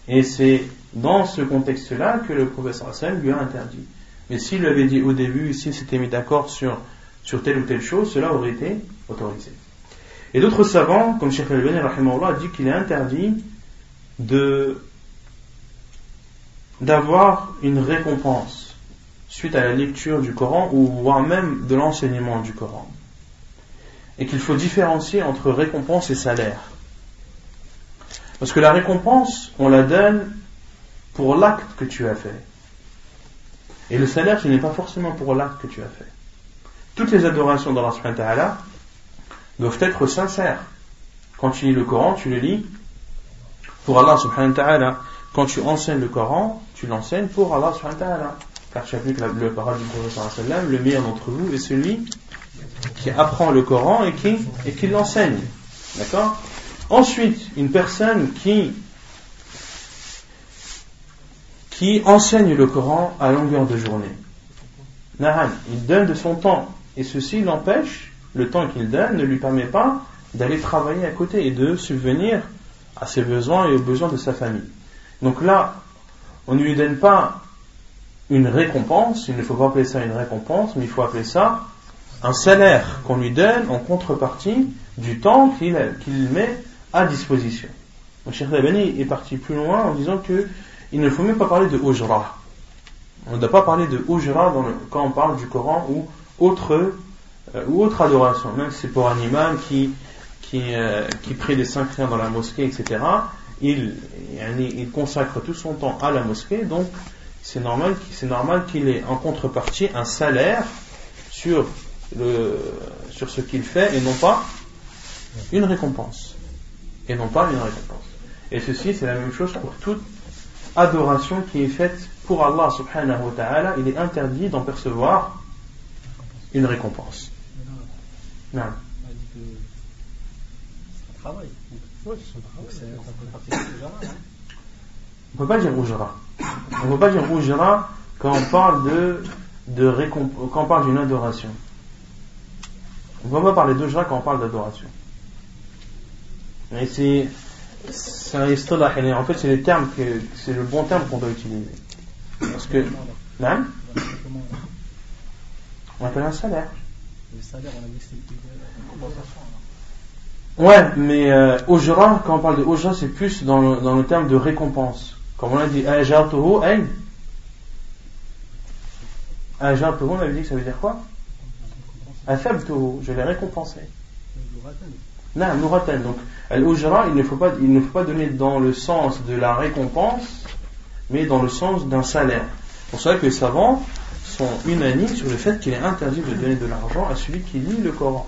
Speaker 1: Et c'est dans ce contexte-là que le professeur Hassan lui a interdit. Mais s'il lui avait dit au début, s'il s'était mis d'accord sur, sur telle ou telle chose, cela aurait été autorisé. Et d'autres savants, comme Sheikh Al-Bani a dit qu'il est interdit de d'avoir une récompense suite à la lecture du Coran ou voire même de l'enseignement du Coran. Et qu'il faut différencier entre récompense et salaire. Parce que la récompense, on la donne pour l'acte que tu as fait. Et le salaire, ce n'est pas forcément pour l'acte que tu as fait. Toutes les adorations d'Allah doivent être sincères. Quand tu lis le Coran, tu le lis pour Allah subhanahu wa ta'ala. Quand tu enseignes le Coran, tu l'enseignes pour Allah subhanahu wa. Car tu appliques le parole du prophète le meilleur d'entre vous est celui qui apprend le Coran et qui, et qui l'enseigne. D'accord? Ensuite, une personne qui, qui enseigne le Coran à longueur de journée. Nahan, il donne de son temps. Et ceci l'empêche le temps qu'il donne ne lui permet pas d'aller travailler à côté et de subvenir à ses besoins et aux besoins de sa famille. Donc là, on ne lui donne pas une récompense, il ne faut pas appeler ça une récompense, mais il faut appeler ça un salaire qu'on lui donne en contrepartie du temps qu'il met à disposition. Mon cher est parti plus loin en disant que il ne faut même pas parler de ujra. On ne doit pas parler de ujra quand on parle du Coran ou autre euh, ou autre adoration, même si c'est pour un imam qui, qui, euh, qui prie les cinq prières dans la mosquée, etc., il, il consacre tout son temps à la mosquée, donc c'est normal, c'est normal qu'il ait en contrepartie un salaire sur, le, sur ce qu'il fait et non pas une récompense. Et non pas une récompense. Et ceci, c'est la même chose pour toute adoration qui est faite pour Allah subhanahu wa ta'ala. Il est interdit d'en percevoir une récompense. Non. Oui, c'est un travail. On ne peut pas dire Oujra. On ne peut pas dire Oujra quand on parle de, de quand on parle d'une adoration. On ne peut pas parler d'Oujra quand on parle d'adoration. Mais c'est, c'est un istilah. En fait, c'est les termes que, c'est le bon terme qu'on doit utiliser. Parce que, non? On appelle un salaire. Le salaire, on a Ouais, mais euh, Ojra, quand on parle de Ojra, c'est plus dans le, dans le terme de récompense. Comme on a dit, Ajartuhu, Ayn. Ajartuhu, on avait dit que ça veut dire quoi? Athabtuhu, je l'ai récompensé. Non, Donc, al-ujra, il ne faut pas, il ne faut pas donner dans le sens de la récompense, mais dans le sens d'un salaire. C'est pour ça que les savants sont unanimes sur le fait qu'il est interdit de donner de l'argent à celui qui lit le Coran.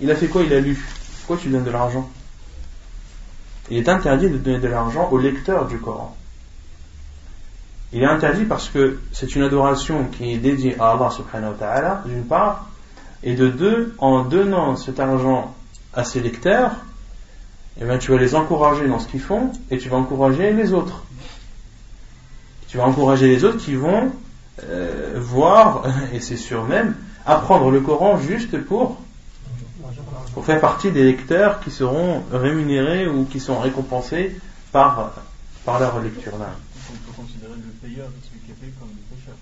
Speaker 1: Il a fait quoi? Il a lu. Pourquoi tu donnes de l'argent? Il est interdit de donner de l'argent au lecteur du Coran. Il est interdit parce que c'est une adoration qui est dédiée à Allah subhanahu wa ta'ala, d'une part, et de deux, en donnant cet argent à ses lecteurs, eh bien, tu vas les encourager dans ce qu'ils font et tu vas encourager les autres. Tu vas encourager les autres qui vont euh, voir, et c'est sûr même, apprendre le Coran juste pour, pour faire partie des lecteurs qui seront rémunérés ou qui sont récompensés par, par leur lecture. Là.
Speaker 4: On peut considérer le payeur celui qui est payé comme le pêcheur.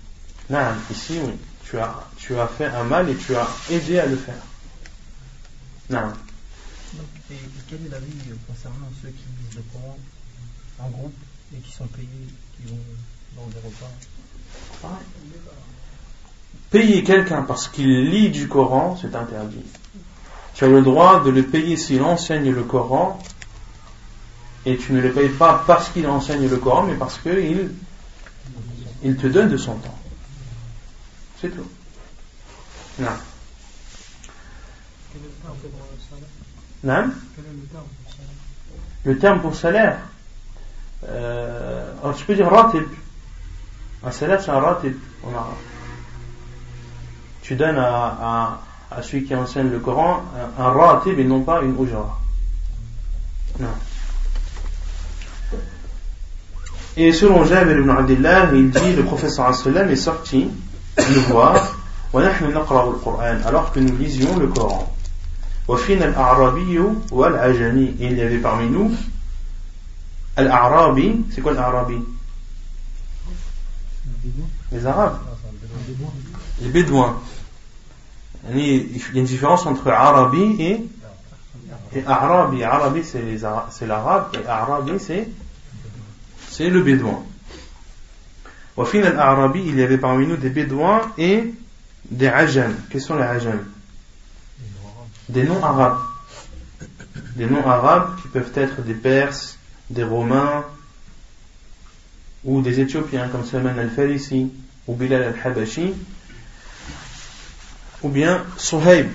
Speaker 1: Non, ici, oui. Tu as, tu as fait un mal et tu as aidé à le faire. Non.
Speaker 5: Et, quel est l'avis concernant ceux qui lisent le Coran en groupe et qui sont payés, qui vont dans des repas?
Speaker 1: Payer quelqu'un parce qu'il lit du Coran, c'est interdit. Tu as le droit de le payer s'il enseigne le Coran et tu ne le payes pas parce qu'il enseigne le Coran, mais parce qu'il il te donne de son temps. C'est tout. Non. Non Le terme pour salaire? Euh, Alors tu peux dire ratib. Un salaire c'est un ratib. Tu donnes à, à, à, celui qui enseigne le Coran un, un ratib et non pas une ujra. Non. Et selon Jabir ibn Abdullah, il dit le professeur sallam est sorti nous voir alors que nous lisions le Coran. Et il y avait parmi nous Al-Arabi, c'est quoi l'Arabi? Les Arabes. Les Bédouins. Il y a une différence entre Arabi et, et Arabi. Arabi c'est l'Arabe et Arabi c'est le Bédouin. Wafin al-Arabi, il y avait parmi nous des Bédouins et des Ajam. Quels sont les Ajam Des noms arabes. Des noms arabes qui peuvent être des Perses, des Romains ou des Éthiopiens comme Salman al-Farisi ou Bilal al-Habashi ou bien Suhaib.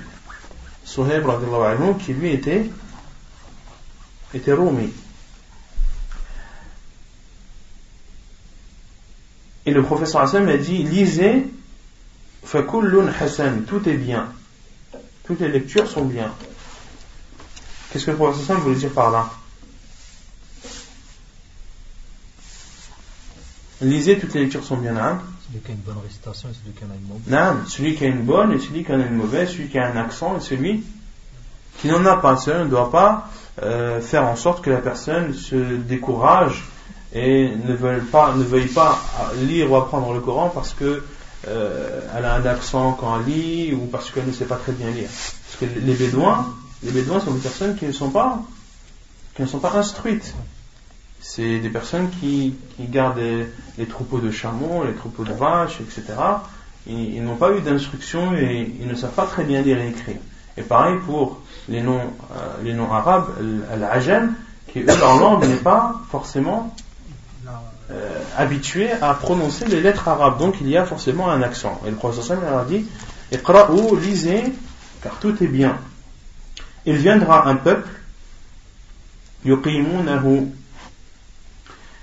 Speaker 1: Suhaib qui lui était, était. Et le professeur Hassan a dit lisez Fakullun Hassan, tout est bien. Toutes les lectures sont bien. Qu'est-ce que le professeur Hassan voulait dire par là? Lisez, toutes les lectures sont bien. Hein?
Speaker 5: Celui qui a une bonne récitation et celui qui en a une
Speaker 1: mauvaise. Non, celui qui a une bonne et celui qui en a une mauvaise, celui qui a un accent et celui qui n'en a pas. Cela ne doit pas euh, faire en sorte que la personne se décourage et ne veulent pas, ne veuillent pas lire ou apprendre le Coran parce que euh, elle a un accent quand elle lit ou parce qu'elle ne sait pas très bien lire. Parce que les Bédouins, les Bédouins sont des personnes qui ne sont pas, qui ne sont pas instruites. C'est des personnes qui, gardent les, troupeaux de chameaux, les troupeaux de vaches, etc. Ils, n'ont pas eu d'instruction et ils ne savent pas très bien lire et écrire. Et pareil pour les noms, euh, les noms arabes, l'ajam, qui eux, leur langue n'est pas forcément euh, habitué à prononcer les lettres arabes, donc il y a forcément un accent. Et le professeur a dit Iqra'u, lisez, car tout est bien. Il viendra un peuple, yuqimunahu,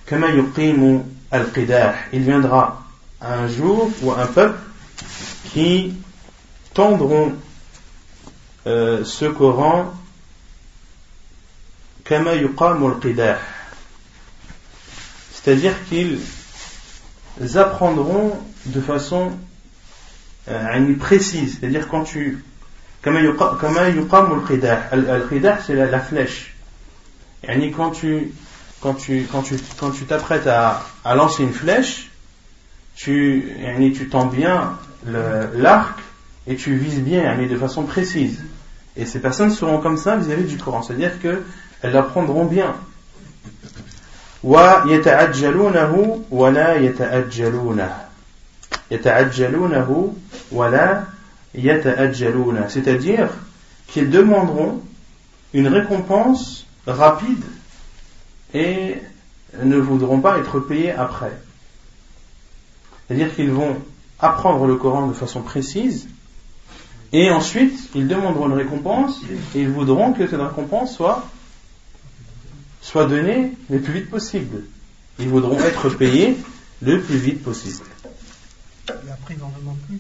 Speaker 1: kama yuqimu al-qidah. Il viendra un jour ou un peuple qui tendront euh, ce Coran kama yuqamu al-qidah c'est-à-dire qu'ils apprendront de façon euh, précise. C'est-à-dire quand tu. Comme Al-Khidah, c'est la, flèche. Et quand tu quand tu quand tu quand tu t'apprêtes à, à lancer une flèche, tu tu tends bien l'arc et tu vises bien de façon précise. Et ces personnes seront comme ça vis-à-vis du Coran, c'est-à-dire qu'elles apprendront bien. ويتعجلونه ولا يتأجلونه يتعجلونه ولا يتأجلونه c'est-à-dire qu'ils demanderont une récompense rapide et ne voudront pas être payés après. C'est-à-dire qu'ils vont apprendre le Coran de façon précise et ensuite ils demanderont une récompense et ils voudront que cette récompense soit, soit donnée le plus vite possible. Ils voudront être payés le plus vite possible.
Speaker 5: Et après, ils n'en demandent plus.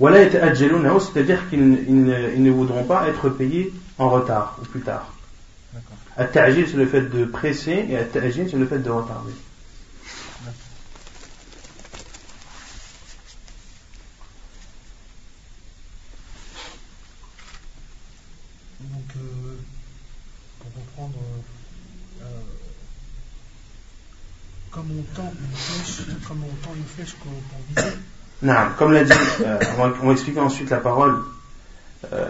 Speaker 1: Voilà, c'est-à-dire qu'ils ne voudront pas être payés en retard ou plus tard. At-ta'jil, c'est le fait de presser, et at-ta'jil, c'est le fait de retarder.
Speaker 5: Donc, euh, pour reprendre, euh, comme on tend une flèche, comme on tend une flèche pour, pour viser.
Speaker 1: Non, comme l'a dit, euh, on, va, on va expliquer ensuite la parole.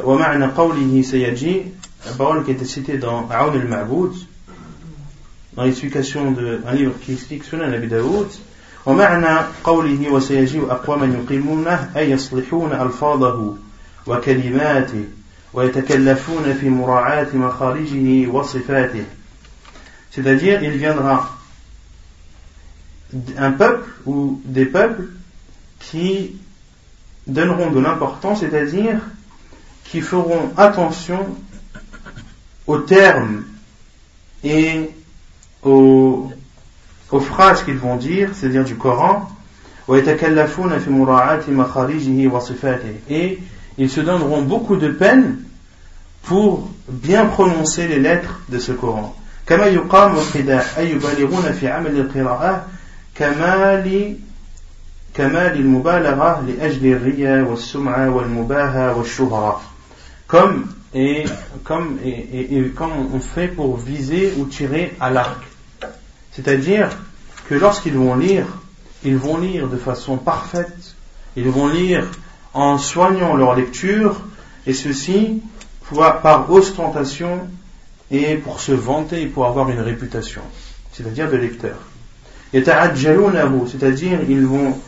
Speaker 1: ومعنى قوله سيجي la parole qui a été citée dans Aoun al-Ma'boud, dans l'explication d'un livre qui explique Sunan Abi Daoud, ومعنى قوله وسيجيء أقواما يقيمونه أي يصلحون ألفاظه وكلماته ويتكلفون في مراعاة مخارجه وصفاته c'est-à-dire il viendra un peuple ou des peuples qui donneront de l'importance c'est-à-dire qui feront attention aux termes et aux, aux phrases qu'ils vont dire, c'est-à-dire du Coran, et ils se donneront beaucoup de peine pour bien prononcer les lettres de ce Coran. كما يقام الخداع أي يبالغون في عمل القراءة كمال كمال المبالغة لأجل الرياء والسمعة والمباهة والشهرة comme et comme, et, et, comme on fait pour viser ou tirer à l'arc. C'est-à-dire que lorsqu'ils vont lire, ils vont lire de façon parfaite, ils vont lire en soignant leur lecture, et ceci par ostentation et pour se vanter et pour avoir une réputation, c'est-à-dire de lecteur. Et c'est-à-dire ils vont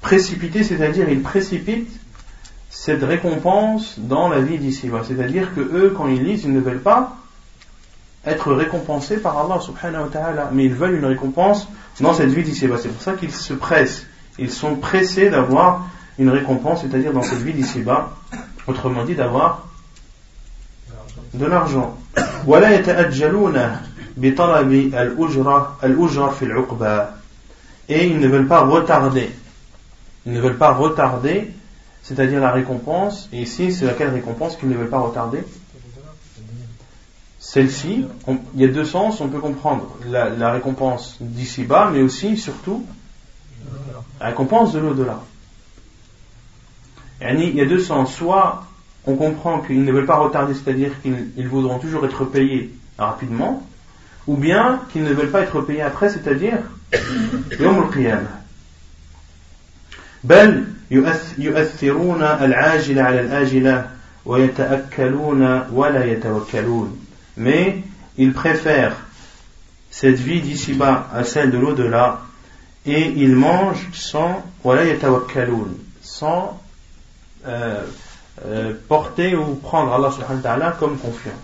Speaker 1: précipiter, c'est-à-dire ils précipitent cette récompense dans la vie d'ici-bas. C'est-à-dire que eux, quand ils lisent, ils ne veulent pas être récompensés par Allah subhanahu wa ta'ala, mais ils veulent une récompense dans cette vie d'ici-bas. C'est pour ça qu'ils se pressent. Ils sont pressés d'avoir une récompense, c'est-à-dire dans cette vie d'ici-bas, autrement dit d'avoir de l'argent. Et ils ne veulent pas retarder. Ils ne veulent pas retarder c'est-à-dire la récompense, et ici c'est laquelle récompense qu'ils ne veulent pas retarder Celle-ci, il y a deux sens, on peut comprendre la, récompense d'ici-bas, mais aussi, surtout, la récompense de l'au-delà. Il y a deux sens, soit on comprend qu'ils ne veulent pas retarder, c'est-à-dire qu'ils voudront toujours être payés rapidement, ou bien qu'ils ne veulent pas être payés après, c'est-à-dire Yom al-Qiyamah. بل يؤثرون العاجل على الآجلة ويتأكلون ولا يتوكلون mais ils préfèrent cette vie d'ici-bas à celle de l'au-delà et ils mangent sans ولا يتوكلون sans euh, euh, porter ou prendre Allah subhanahu wa ta'ala comme confiant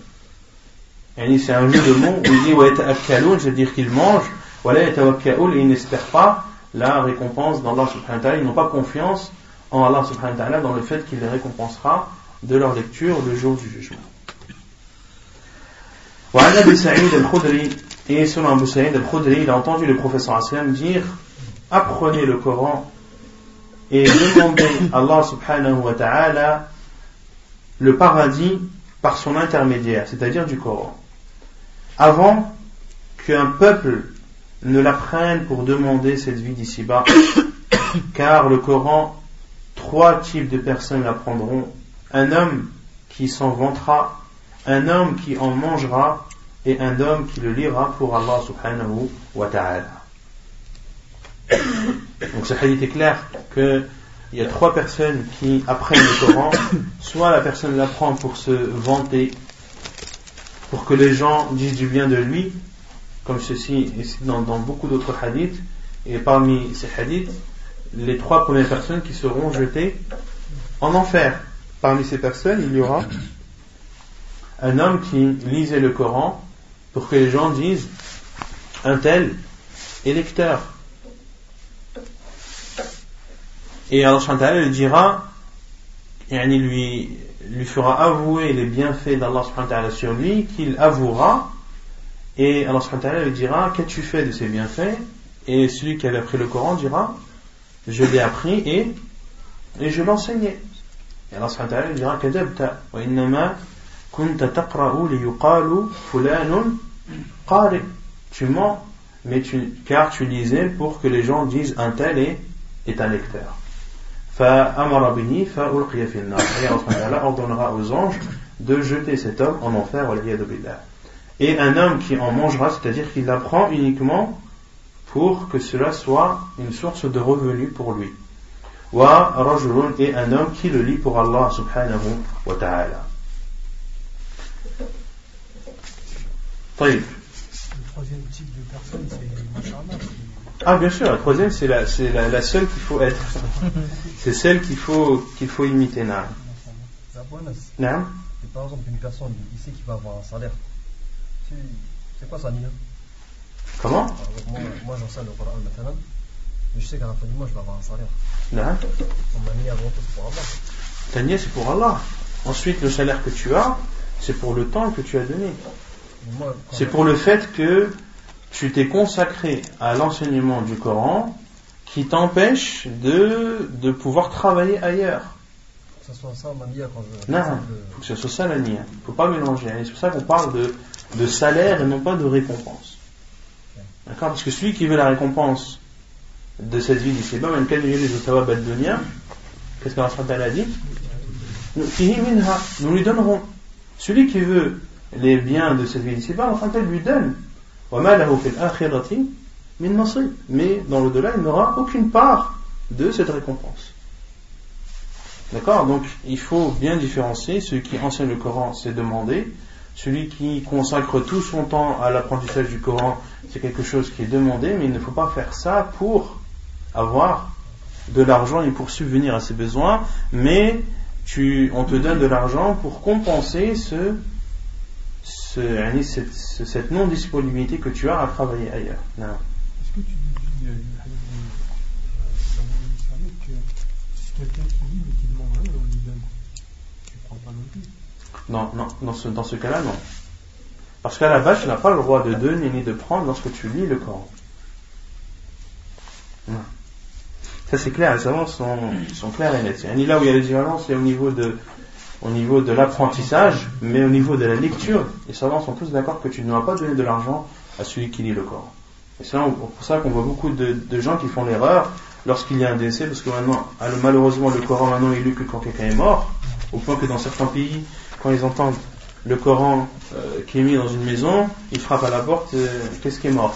Speaker 1: يعني c'est un jeu de mots où il dit ويتأكلون c'est-à-dire qu'ils mangent ولا يتوكلون et ils n'espèrent pas la récompense d'Allah subhanahu wa ta'ala. Ils n'ont pas confiance en Allah subhanahu wa ta'ala dans le fait qu'il les récompensera de leur lecture le jour du jugement. وعن أبي سعيد الخدري et selon Abu Sa'id al-Khudri il a entendu le professeur Aslam dire apprenez le Coran et demandez à Allah subhanahu wa ta'ala le paradis par son intermédiaire c'est-à-dire du Coran avant qu'un peuple ne l'apprennent pour demander cette vie d'ici-bas, car le Coran, trois types de personnes l'apprendront. Un homme qui s'en vantera, un homme qui en mangera, et un homme qui le lira pour Allah subhanahu wa ta'ala. Donc ce hadith est clair qu'il y a trois personnes qui apprennent le Coran, soit la personne l'apprend pour se vanter, pour que les gens disent du bien de lui, comme ceci dans, dans beaucoup d'autres hadiths. Et parmi ces hadiths, les trois premières personnes qui seront jetées en enfer. Parmi ces personnes, il y aura un homme qui lisait le Coran pour que les gens disent un tel est lecteur. Et Allah lui dira, il lui, lui fera avouer les bienfaits d'Allah sur lui, qu'il avouera, et Allah lui dira, qu'as-tu fait de ces bienfaits? Et celui qui a appris le Coran dira, je l'ai appris et, et je l'enseignais. Et Allah lui dira, tu mens, mais tu, car tu lisais pour que les gens disent un tel est, est un lecteur. Et Allah ordonnera aux anges de jeter cet homme en enfer. Et un homme qui en mangera, c'est-à-dire qu'il l'apprend uniquement pour que cela soit une source de revenus pour lui. Et un homme qui le lit pour Allah subhanahu wa ta'ala.
Speaker 3: Le troisième type de personne, c'est
Speaker 1: Ah, bien sûr, la troisième, c'est la, c'est la, la seule qu'il faut être. c'est celle qu'il faut, qu'il faut imiter. Non.
Speaker 2: Par exemple, une personne ici qui va avoir un salaire. C'est quoi sa nia
Speaker 1: Comment?
Speaker 2: Moi, moi j'enseigne le Coran maintenant. Mais je sais qu'à la fin du mois, je vais avoir un salaire.
Speaker 1: Non.
Speaker 2: Mon avant tout, c'est pour Allah.
Speaker 1: Ta nia, c'est pour Allah. Ensuite, le salaire que tu as, c'est pour le temps que tu as donné. C'est pour le fait que tu t'es consacré à l'enseignement du Coran qui t'empêche de, de pouvoir travailler ailleurs.
Speaker 2: Que ce soit ça ma quand
Speaker 1: je. Non, faut que ce soit ça la nia. Il ne faut pas mélanger. C'est pour ça qu'on parle de, de salaire et non pas de récompense. D'accord? Parce que celui qui veut la récompense de cette vie d'ici-bas, même quel les qu'est-ce qu'Allah a dit? Nous lui donnerons. Celui qui veut les biens de cette vie ici-bas, enfin, elle lui donne. Mais dans le-delà, il n'aura aucune part de cette récompense. D'accord? Donc, il faut bien différencier. Celui qui enseigne le Coran, c'est demandé. Celui qui consacre tout son temps à l'apprentissage du Coran, c'est quelque chose qui est demandé, mais il ne faut pas faire ça pour avoir de l'argent et pour subvenir à ses besoins, mais on te donne de l'argent pour compenser ce, ce, cette, non-disponibilité que tu as à travailler ailleurs.
Speaker 3: Est-ce que tu dis euh, dans que si quelqu'un lit mais qui demande rien, on lui donne Tu ne prends pas non plus
Speaker 1: Non, non, dans ce, dans ce cas-là, non. Parce qu'à la base, tu n'as pas le droit de donner ni de prendre lorsque tu lis le Coran. Ça c'est clair, les savants sont, sont clairs et nets. Là où il y a les différences, c'est au niveau de au niveau de l'apprentissage, mais au niveau de la lecture, les savants sont tous d'accord que tu ne dois pas donner de l'argent à celui qui lit le Coran. Et c'est pour ça qu'on voit beaucoup de, gens qui font l'erreur lorsqu'il y a un décès, parce que malheureusement, le Coran maintenant est lu que quand quelqu'un est mort, au point que dans certains pays, quand ils entendent le Coran euh, qui est mis dans une maison, ils frappent à la porte, euh, qu'est-ce qui est mort?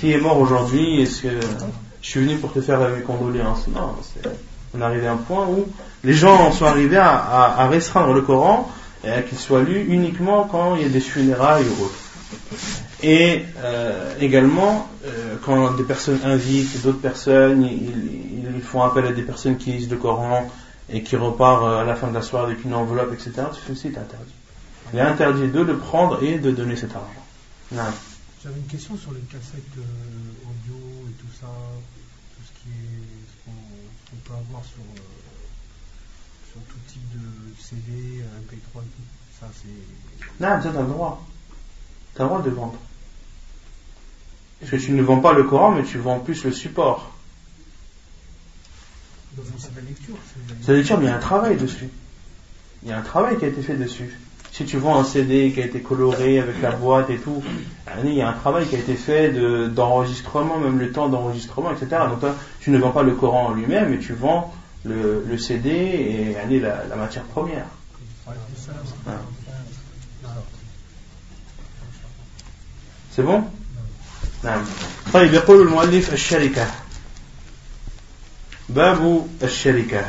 Speaker 1: Qui est mort aujourd'hui? Est-ce que je suis venu pour te faire mes condoléances? Non, on est arrivé à un point où les gens sont arrivés à, restreindre le Coran et à qu'il soit lu uniquement quand il y a des funérailles ou autres. Et euh, également, quand des personnes invitent d'autres personnes, ils, font appel à des personnes qui lisent le Coran et qui repartent euh, à la fin de la soirée avec une enveloppe, etc. Ceci est interdit. Il est interdit de le prendre et de donner cet argent.
Speaker 3: J'avais une question sur les cassettes audio et tout ça, tout ce qui est ce qu'on peut avoir sur tout type de CD, MP3 et tout. Ça, c'est.
Speaker 1: Non, tu as le droit. Tu as le droit de vendre. Parce que tu ne vends pas le Coran, mais tu vends plus le support
Speaker 3: C'est la lecture.
Speaker 1: C'est la lecture, mais il y a un travail dessus. Il y a un travail qui a été fait dessus. Si tu vends un CD qui a été coloré avec la boîte et tout, il y a un travail qui a été fait d'enregistrement, même le temps d'enregistrement, etc. Donc toi, tu ne vends pas le Coran en lui-même, mais tu vends le, le CD et aller la, la matière première. C'est bon نعم طيب يقول المؤلف الشركة باب الشركة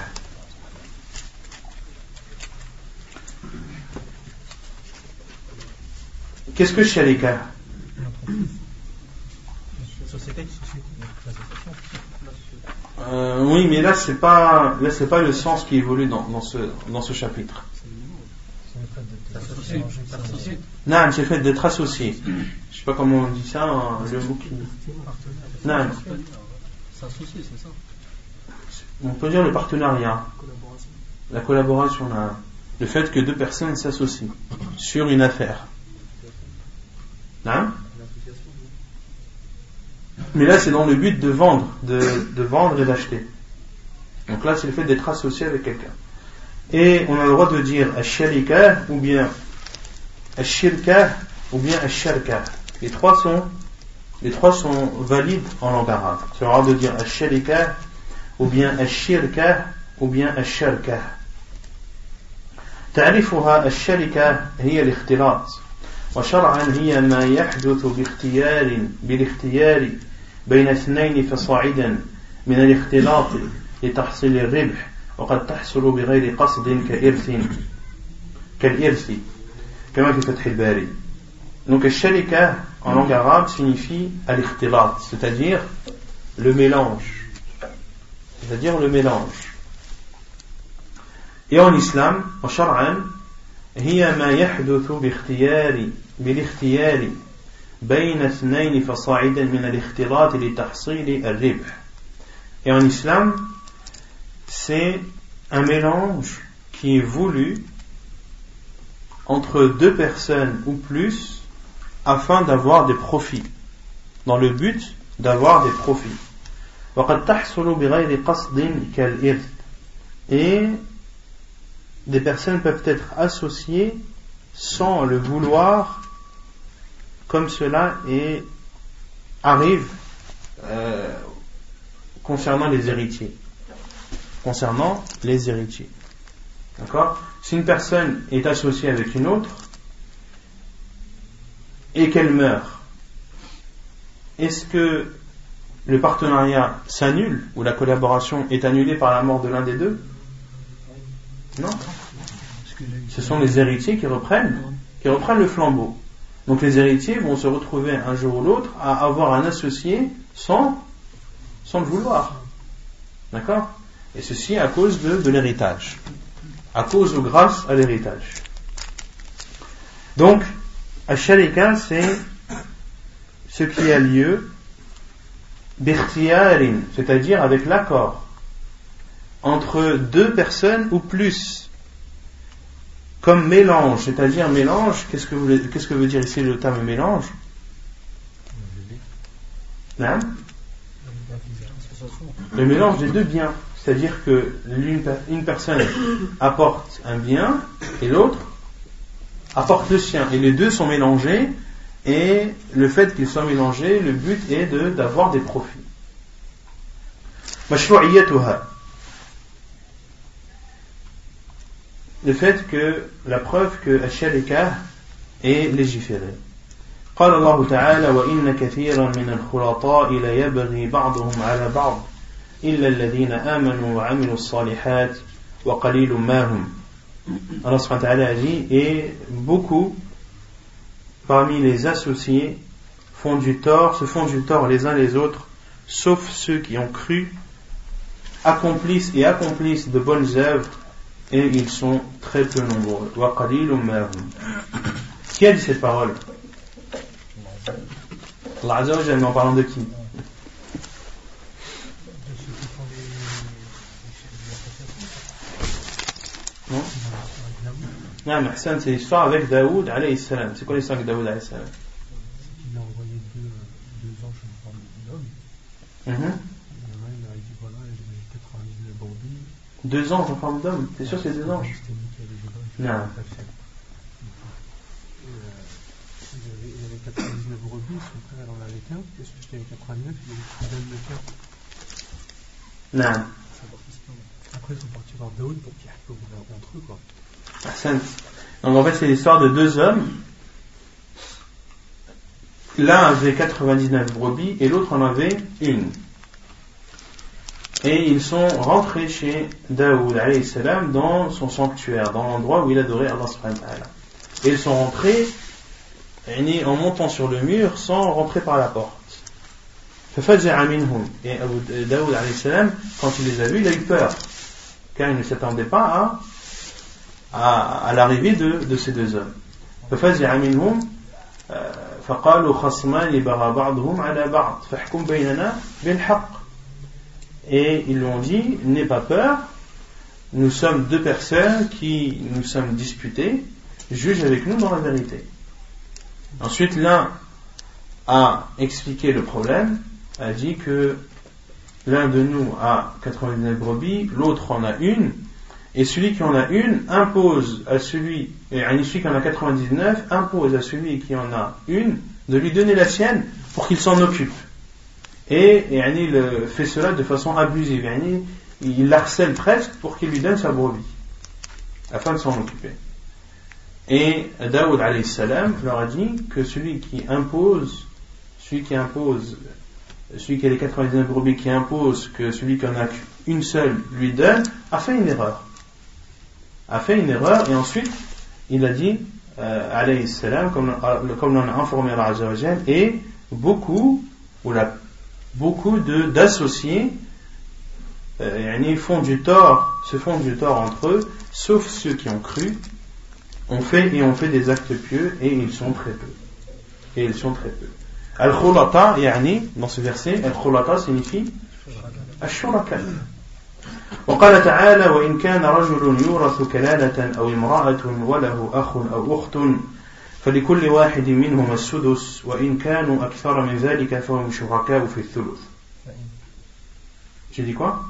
Speaker 1: Qu'est-ce que sharika Euh, oui, mais là c'est pas là c'est pas le sens qui évolue dans, dans ce dans ce chapitre. Non, c'est le fait d'être associé. Je sais pas comment on dit ça, hein, le mot qui. Non,
Speaker 2: S'associer, c'est ça.
Speaker 1: On peut dire le partenariat, la collaboration, le fait que deux personnes s'associent sur une affaire. Non Mais là, c'est dans le but de vendre, de, de vendre et d'acheter. Donc là, c'est le fait d'être associé avec quelqu'un. Et on a le droit de dire Asharika ou bien Ashirka ou bien Asharka. Les trois sont, les trois sont valides en langue arabe. C'est le droit de dire Asharika ou bien Ashirka ou bien Asharka. تعرفها الشركة هي الاختلاط وشرعا هي ما يحدث باختيار بالاختيار بين اثنين فصاعدا من الاختلاط لتحصيل الربح وقد تحصل بغير قصد كإرث كالإرث كما في فتح الباري Donc الشركة en langue arabe signifie al-ikhtilat, c'est-à-dire le mélange. C'est-à-dire le mélange. Et en islam, en shar'an, هي ما يحدث باختيار بالاختيار بين اثنين فصاعدا من الاختلاط لتحصيل الربح. Et en islam, c'est un mélange qui est voulu entre deux personnes ou plus afin d'avoir des profits, dans le but d'avoir des profits. Et des personnes peuvent être associées sans le vouloir, comme cela est, arrive euh, concernant les héritiers. Concernant les héritiers. D'accord? Si une personne est associée avec une autre et qu'elle meurt, est-ce que le partenariat s'annule ou la collaboration est annulée par la mort de l'un des deux? Non. Ce sont les héritiers qui reprennent, qui reprennent le flambeau. Donc les héritiers vont se retrouver un jour ou l'autre à avoir un associé sans, le vouloir. D'accord? Et ceci à cause de, l'héritage. À cause ou grâce à l'héritage. Donc, à sharika, c'est ce qui a lieu c'est-à-dire avec l'accord entre deux personnes ou plus. Comme mélange, c'est-à-dire mélange, qu'est-ce que, qu'est-ce que veut dire ici le terme mélange? Hein? Le mélange des deux biens. C'est-à-dire que une personne apporte un bien et l'autre apporte le sien. Et les deux sont mélangés et le fait qu'ils soient mélangés, le but est d'avoir des profits. Le fait que la preuve que Ashalika est légiféré. قال الله تعالى وإن كثيرا من الخلطاء ليبغي بعضهم على بعض إلا الذين آمنوا وعملوا الصالحات وقليل ما هم Allah subhanahu a dit et beaucoup parmi les associés font du tort, se font du tort les uns les autres, sauf ceux qui ont cru, accomplissent et accomplissent de bonnes œuvres, et ils sont très peu nombreux. Qui a dit cette parole? Allah en parlant de qui? Non, mais c'est l'histoire avec Daoud alayhi salam. C'est quoi l'histoire avec Daoud alayhi salam?
Speaker 3: Il a envoyé deux, deux anges en forme d'homme. Mm -hmm. Il a dit voilà, j'ai 99 brebis.
Speaker 1: Deux anges en forme d'homme C'est sûr que c'est deux anges Non. Euh,
Speaker 3: il y avait 99 brebis, son frère en avait qu'un. Et celui qui avait 89, il donne le cœur.
Speaker 1: Non.
Speaker 3: Après, ils sont partis voir Daoud pour qu'il y ait entre eux, quoi.
Speaker 1: Donc en fait, c'est l'histoire de deux hommes. L'un avait 99 brebis et l'autre en avait une. Et ils sont rentrés chez Daoud salam dans son sanctuaire, dans l'endroit où il adorait Allah subhanahu wa Et ils sont rentrés en montant sur le mur sans rentrer par la porte. Et Daoud salam, quand il les a vus, il a eu peur. Car il ne s'attendait pas à, l'arrivée de, ces deux hommes. Et ils lui ont dit, n'aie pas peur, nous sommes deux personnes qui nous sommes disputées, juge avec nous dans la vérité. Ensuite, l'un a expliqué le problème, a dit que l'un de nous a 99 brebis, l'autre en a une, et celui qui en a une impose à celui, et celui qui en a 99 impose à celui qui en a une de lui donner la sienne pour qu'il s'en occupe. Et, il fait cela de façon abusive. il harcèle presque pour qu'il lui donne sa brebis, afin de s'en occuper. Et Daoud salam leur a dit que celui qui impose, celui qui impose, celui qui a les 99 brebis qui impose que celui qui en a une seule lui donne, a fait une erreur a fait une erreur et ensuite il a dit euh, salam comme, euh, comme l'on a informé Allah et beaucoup ou la, beaucoup d'associés euh, font du tort se font du tort entre eux sauf ceux qui ont cru ont fait et ont fait des actes pieux et ils sont très peu. Et ils sont très peu. Al-khulata dans ce verset al-khulata signifie al-shuraka وقال تعالى وإن كان رجل يورث كلالة أو امرأة وله أخ أو أخت فلكل واحد منهما السدس وإن كانوا أكثر من ذلك فهم شركاء في الثلث J'ai dit quoi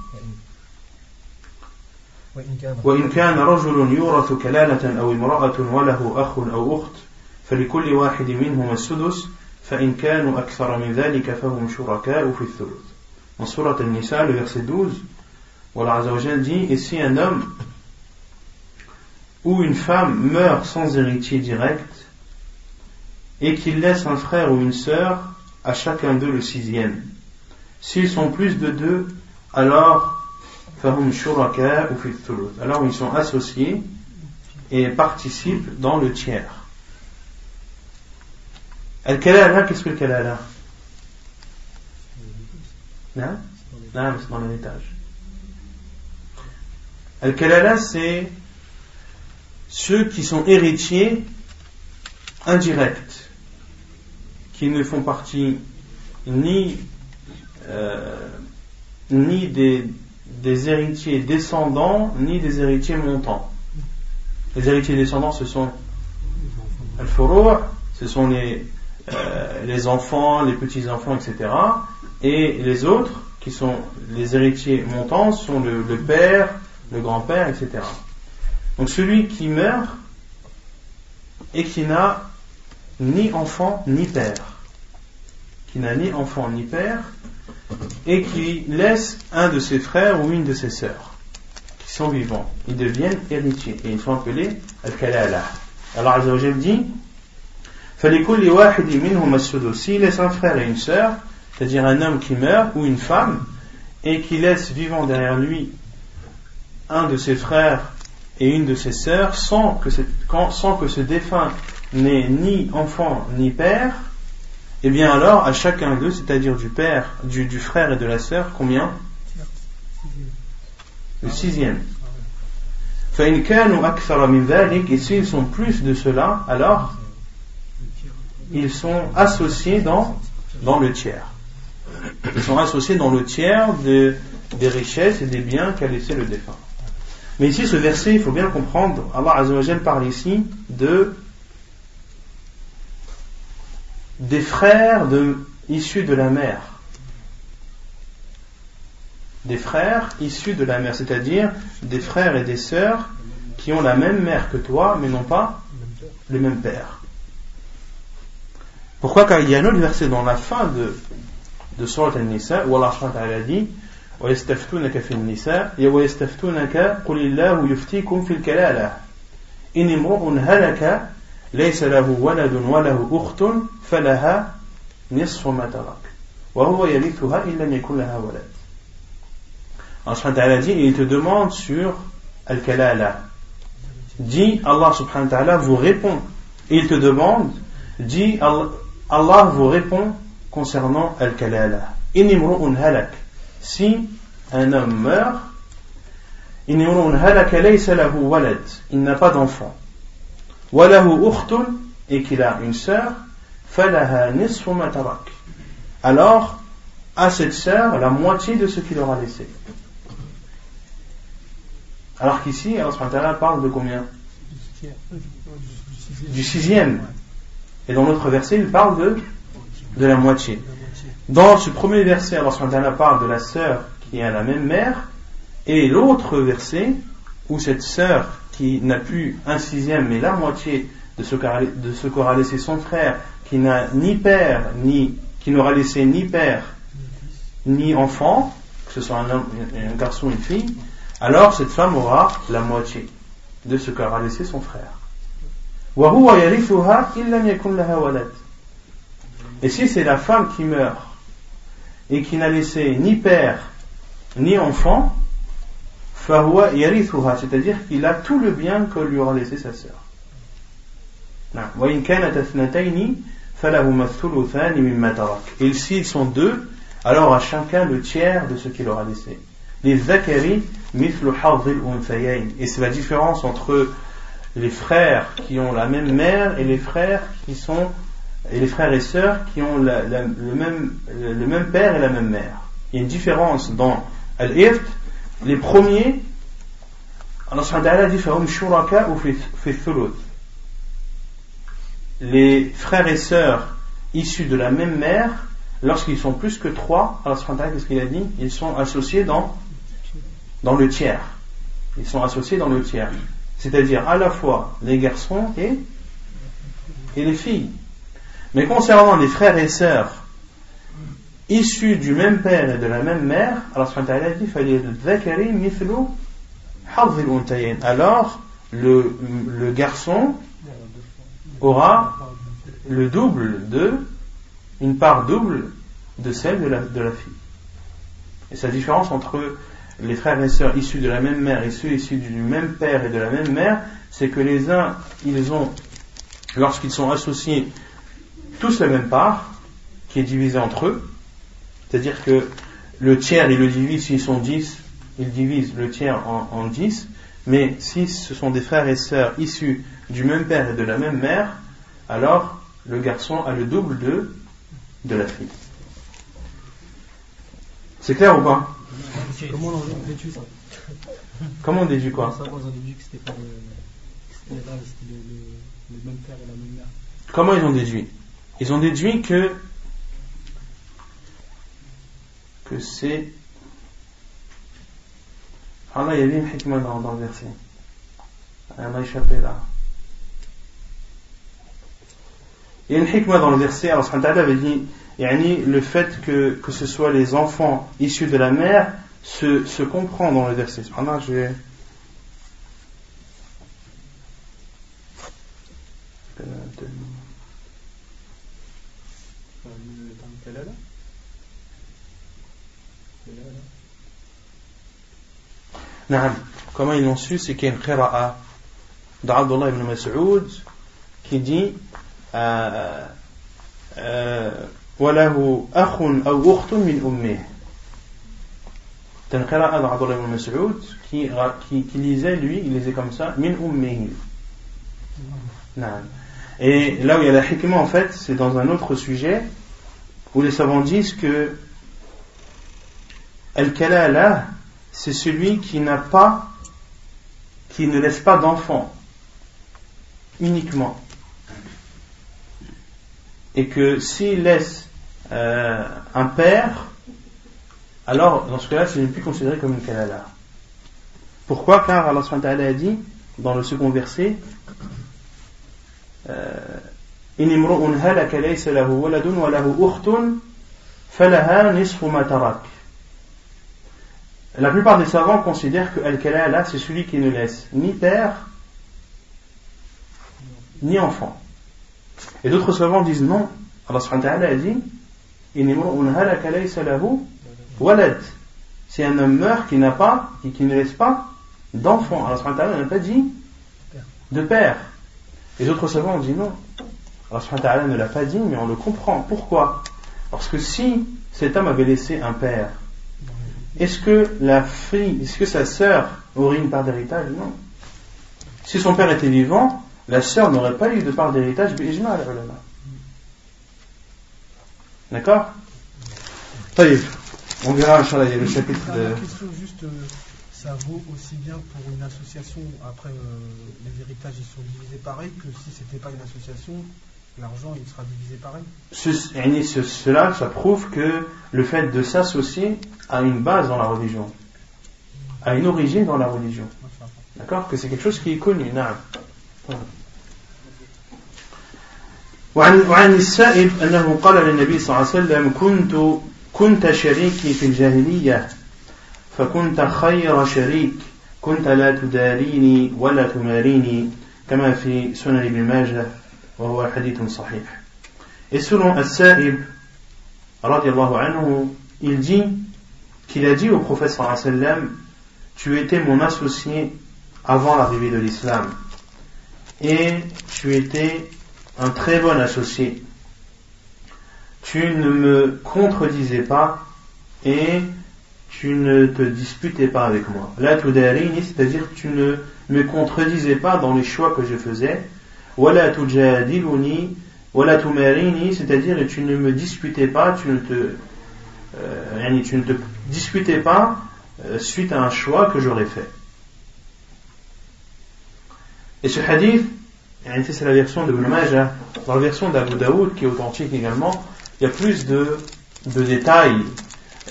Speaker 1: وإن كان رجل يورث كلالة أو امرأة وله أخ أو أخت فلكل واحد منهما السدس فإن كانوا أكثر من ذلك فهم شركاء في الثلث. Dans Surat Al-Nisa, le verset 12, Allah Azzawajal dit Et si un homme ou une femme meurt sans héritier direct et qu'il laisse un frère ou une sœur, à chacun d'eux le sixième. S'ils sont plus de deux, alors alors ils sont associés et participent dans le tiers. Al-Kalala, qu'est-ce que le Kalala Non, non c'est dans l'héritage. Al-Kalala, c'est ceux qui sont héritiers indirects, qui ne font partie ni, euh, ni des, héritiers descendants, ni des héritiers montants. Les héritiers descendants, ce sont al ce sont les, euh, les enfants, les petits-enfants, etc. Et les autres, qui sont les héritiers montants, sont le père, le grand-père, etc. Donc celui qui meurt et qui n'a ni enfant ni père, qui n'a ni enfant ni père, et qui laisse un de ses frères ou une de ses sœurs, qui sont vivants, ils deviennent héritiers, et ils sont appelés al-kalala. Alors Azzawajal dit, s'il laisse un frère et une sœur, c'est-à-dire un homme qui meurt ou une femme, et qui laisse vivant derrière lui un de ses frères et une de ses sœurs sans que, ce défunt n'ait ni enfant ni père, et eh bien alors à chacun d'eux, c'est-à-dire du père, du, frère et de la sœur, combien? Le sixième. Et s'ils sont plus de cela, alors ils sont associés dans, le tiers. Ils sont associés dans le tiers de, des richesses et des biens qu'a laissé le défunt. Mais ici, ce verset, il faut bien comprendre, Allah Azzawajal parle ici de des frères issus de la mère. Des frères issus de la mère, c'est-à-dire des frères et des sœurs qui ont la même mère que toi, mais non pas le même père. Pourquoi? Car il y a un autre verset dans la fin de, de Surat al-Nisa où Allah a dit ويستفتونك في النساء ويستفتونك قل الله يفتيكم في الكلالة إن امرؤ هلك ليس له ولد وله أخت فلها نصف ما ترك وهو يرثها إن لم يكن لها ولد Allah subhanahu wa ta'ala dit, il te demande sur Al-Kalala. Dit, Allah subhanahu wa ta'ala vous répond. Il te demande, dit, Allah vous répond concernant Al-Kalala. Inimru'un halak. si un homme meurt, il n'a pas d'enfant. Et qu'il a une sœur, alors à cette sœur la moitié de ce qu'il aura laissé. Alors qu'ici, Allah parle de combien? Du sixième. Et dans l'autre verset, il parle de, de la moitié. Dans ce premier verset, Allah parle de la sœur qui a la même mère, et l'autre verset, où cette sœur qui n'a plus un sixième, mais la moitié de ce qu'aura laissé son frère, qui n'a ni père, ni, qui n'aura laissé ni père, ni enfant, que ce soit un, homme, un garçon ou une fille, alors cette femme aura la moitié de ce qu'aura laissé son frère. Et si c'est la femme qui meurt et qui n'a laissé ni père ni enfant, c'est-à-dire qu'il a tout le bien que lui aura laissé sa sœur. Et s'ils sont deux, alors à chacun le tiers de ce qu'il aura laissé. Les zakari et c'est la différence entre les frères qui ont la même mère et les frères qui sont et les frères et sœurs qui ont le, même, père et la même mère. Il y a une différence dans Al-Irt. Les premiers, Allah dit Les frères et sœurs issus de la même mère, lorsqu'ils sont plus que trois, Allah qu'est-ce qu'il a dit? Ils sont associés dans le tiers. Ils sont associés dans le tiers. C'est-à-dire à la fois les garçons et les filles. Mais concernant les frères et sœurs issus du même père et de la même mère, Allah a dit alors le, le garçon aura le double de une part double de celle de la, de la fille. Et la différence entre les frères et sœurs issus de la même mère et ceux issus du même père et de la même mère, c'est que les uns, ils ont, lorsqu'ils sont associés, tous la même part, qui est divisée entre eux, c'est-à-dire que le tiers, ils le divisent, s'ils sont dix, ils divisent le tiers en, en dix, mais si ce sont des frères et sœurs issus du même père et de la même mère, alors le garçon a le double de, de la fille. C'est clair ou pas?
Speaker 3: Comment on déduit ça?
Speaker 1: Comment on déduit quoi?
Speaker 3: Comment ils ont déduit que c'était pas le, c'était le, le, même père et la même mère.
Speaker 1: Comment ils ont déduit? Ils ont déduit que que c'est ah là, il y avait une hikmah dans, dans le verset. Elle m'a échappé là. Il y a une hikmah dans le verset, alors avait dit le fait que, que ce soit les enfants issus de la mère se, se comprend dans le verset. Cependant, je vais. Comment ils l'ont su C'est qu'il y a une qira'a d'Abdullah ibn Mas'ud qui dit euh, euh, وله أخ أو أخت من أمه قراءة عبد الله بن مسعود qui, qui, qui lisait lui, il lisait comme ça min ummihi. Et là où il y a la hikmah en fait, c'est dans un autre sujet où les savants disent que al-kalala c'est celui qui n'a pas qui ne laisse pas d'enfant uniquement. Et que s'il laisse euh, un père, alors dans ce cas-là, ce n'est plus considéré comme une kalala. Pourquoi? Car Allah a dit dans le second verset euh, La plupart des savants considèrent que Al-Kalala c'est celui qui ne laisse ni père ni enfant. Et d'autres savants disent non. Allah a dit Si un homme meurt qui n'a pas, et qui ne laisse pas d'enfant, Allah n'a pas dit de père. Les autres savants ont dit non. Allah ne l'a pas dit, mais on le comprend. Pourquoi? Parce que si cet homme avait laissé un père, est-ce que la fille, est-ce que sa sœur aurait une part d'héritage? Non. Si son père était vivant, la sœur n'aurait pas eu de part d'héritage D'accord? On verra, Inch'Allah, il y a le chapitre de.
Speaker 3: La question juste, euh, ça vaut aussi bien pour une association, après euh, les héritages ils sont divisés pareil, que si c'était pas une association, l'argent il sera divisé pareil
Speaker 1: Cela, ça prouve que le fait de s'associer a une base dans la religion, a une origine dans la religion. D'accord Que c'est quelque chose qui est connu. وعن وعن السائب أنه قال للنبي صلى الله عليه وسلم كنت كنت شريكي في الجاهلية فكنت خير شريك كنت لا تداريني ولا تماريني كما في سنن ابن ماجه وهو حديث صحيح Et selon il dit qu'il a dit au prophète Tu étais mon associé avant l'arrivée de l'islam et tu étais un très bon associé. Tu ne me contredisais pas et tu ne te disputais pas avec moi. Tudarini, c'est-à-dire tu ne me contredisais pas dans les choix que je faisais. Wala tujadiluni, wala tumarini, c'est-à-dire tu ne me disputais pas, tu ne te, euh, tu ne te disputais pas euh, suite à un choix que j'aurais fait. Et ce hadith, c'est la version de Majah. Dans la version d'Abu Daoud, qui est authentique également, il y a plus de, de détails.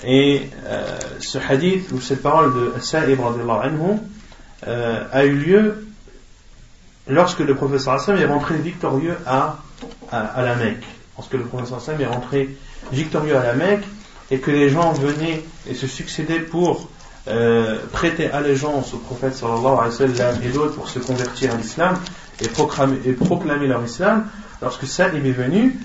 Speaker 1: Et euh, ce hadith, ou cette parole de Sa'ib anhu, euh, a eu lieu lorsque le professeur Hassan est rentré victorieux à, à, la Mecque. Lorsque le professeur Hassan est rentré victorieux à la Mecque et que les gens venaient et se succédaient pour euh, prêter allégeance au prophète sallallahu alayhi wa sallam et d'autres pour se convertir à l'islam et proclamer, et leur islam, lorsque Sa'ib est venu,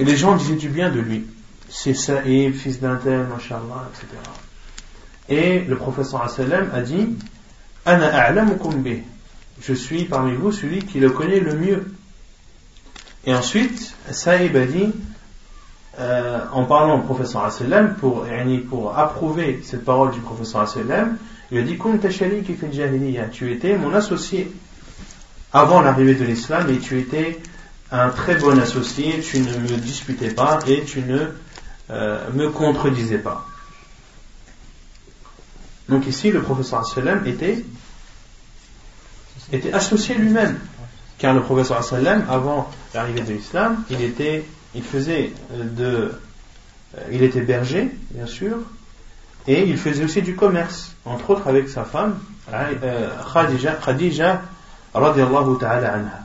Speaker 1: et les gens disaient du bien de lui. C'est Sa'ib, fils d'un tel, mashallah, etc. Et le prophète sallam a dit Ana a'lamukum bih. Je suis parmi vous celui qui le connaît le mieux. Et ensuite, Sa'ib a dit euh, en parlant au professeur sallam pour, pour approuver cette parole du professeur sallam, il a dit Tu étais mon associé avant l'arrivée de l'islam et tu étais un très bon associé, tu ne me disputais pas et tu ne euh, me contredisais pas. Donc ici, le professeur sallam était, était associé lui-même. Car le professeur sallam, avant l'arrivée de l'islam, il était il faisait euh, de. Euh, il était berger, bien sûr, et il faisait aussi du commerce, entre autres avec sa femme, euh, Khadija, radiallahu ta'ala anha.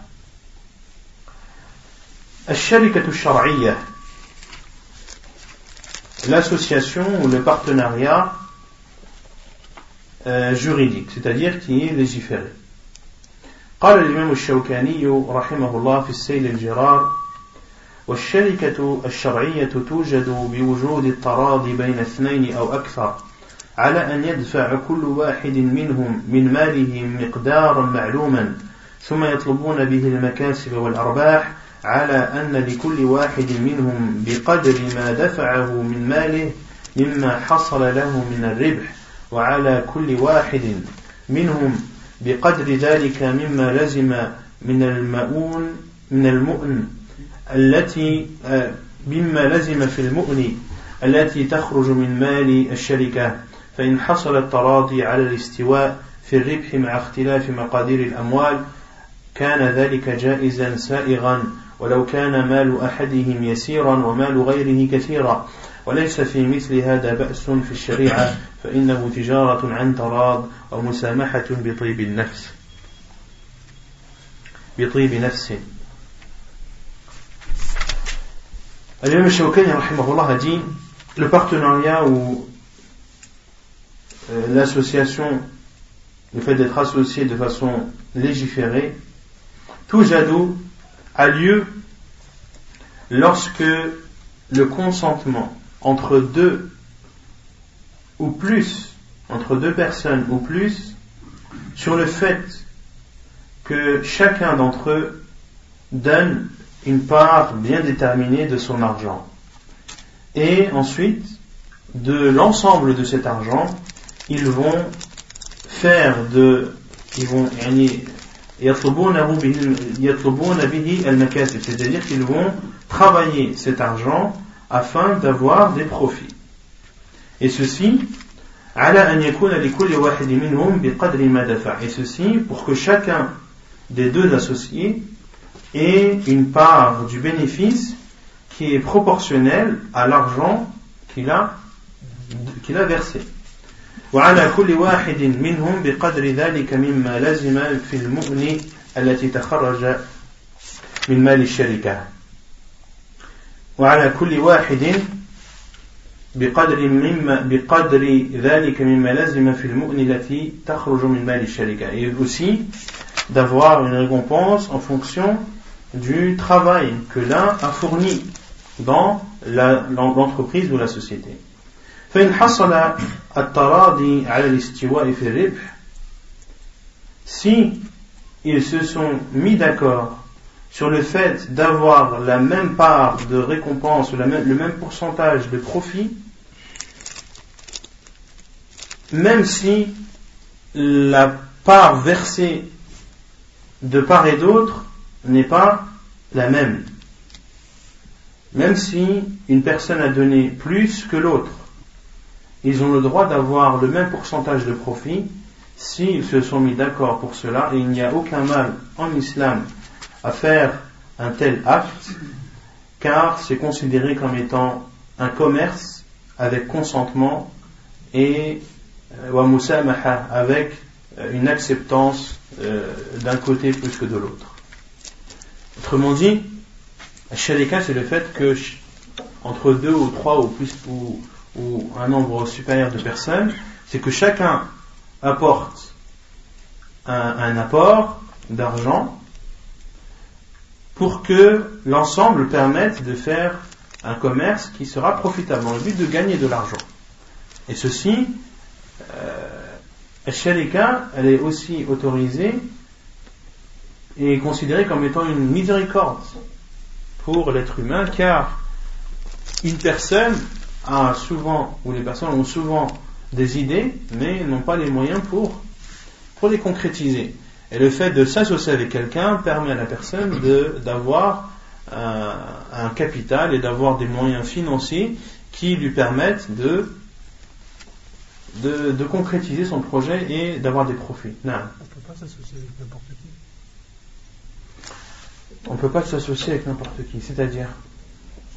Speaker 1: l'association ou le partenariat juridique, c'est-à-dire qui est légiféré. قال الإمام الشوكاني رحمه الله في السيل الجرار والشركة الشرعية توجد بوجود التراضي بين اثنين أو أكثر على أن يدفع كل واحد منهم من ماله مقدارا معلوما ثم يطلبون به المكاسب والأرباح على أن لكل واحد منهم بقدر ما دفعه من ماله مما حصل له من الربح وعلى كل واحد منهم بقدر ذلك مما لزم من المؤون من المؤن التي مما لزم في المؤن التي تخرج من مال الشركة. فإن حصل التراضي على الاستواء في الربح مع اختلاف مقادير الأموال كان ذلك جائزا سائغا. ولو كان مال أحدهم يسيرا ومال غيره كثيرا. وليس في مثل هذا بأس في الشريعة. فإنه تجارة عن تراض ومسامحة بطيب النفس بطيب نفس Al-Imam Shawkani a dit le partenariat ou euh, l'association, le fait d'être associé de façon légiférée, tout jadou a lieu lorsque le consentement entre deux ou plus, entre deux personnes ou plus, sur le fait que chacun d'entre eux donne une part bien déterminée de son argent. Et ensuite, de l'ensemble de cet argent, ils vont faire de, ils vont c'est-à-dire qu'ils vont travailler cet argent afin d'avoir des profits. Et ceci, et ceci pour que chacun des deux associés ait une part du bénéfice qui est proportionnelle à l'argent qu'il a, qu'il a versé. وعلى كل واحد منهم بقدر ذلك مما لزم في المؤن التي تخرج من مال الشركة وعلى كل واحد بقدر مما بقدر ذلك مما لزم في المؤن التي تخرج من مال الشركة et aussi d'avoir une récompense en fonction du travail que l'un a fourni dans l'entreprise ou la société. فإن حصل التراضي على الاستواء في الربح si ils se sont mis d'accord sur le fait d'avoir la même part de récompense, le même pourcentage de profit, même si la part versée de part et d'autre n'est pas la même. Même si une personne a donné plus que l'autre, ils ont le droit d'avoir le même pourcentage de profit s'ils se sont mis d'accord pour cela et il n'y a aucun mal en islam à faire un tel acte car c'est considéré comme étant un commerce avec consentement et euh, avec euh, une acceptance euh, d'un côté plus que de l'autre. Autrement dit, sharika c'est le fait que entre deux ou trois ou plus ou, ou un nombre supérieur de personnes, c'est que chacun apporte un, apport d'argent pour que l'ensemble permette de faire un commerce qui sera profitable dans le but de gagner de l'argent. Et ceci, euh, sharika, elle est aussi autorisée et considérée comme étant une miséricorde pour l'être humain, car une personne a souvent, ou les personnes ont souvent des idées, mais n'ont pas les moyens pour les concrétiser. Et le fait de s'associer avec quelqu'un permet à la personne d'avoir un, un, capital et d'avoir des moyens financiers qui lui permettent de, de, de concrétiser son projet et d'avoir des profits.
Speaker 3: Non. On ne peut pas s'associer avec n'importe qui.
Speaker 1: On ne peut pas s'associer avec n'importe qui, c'est-à-dire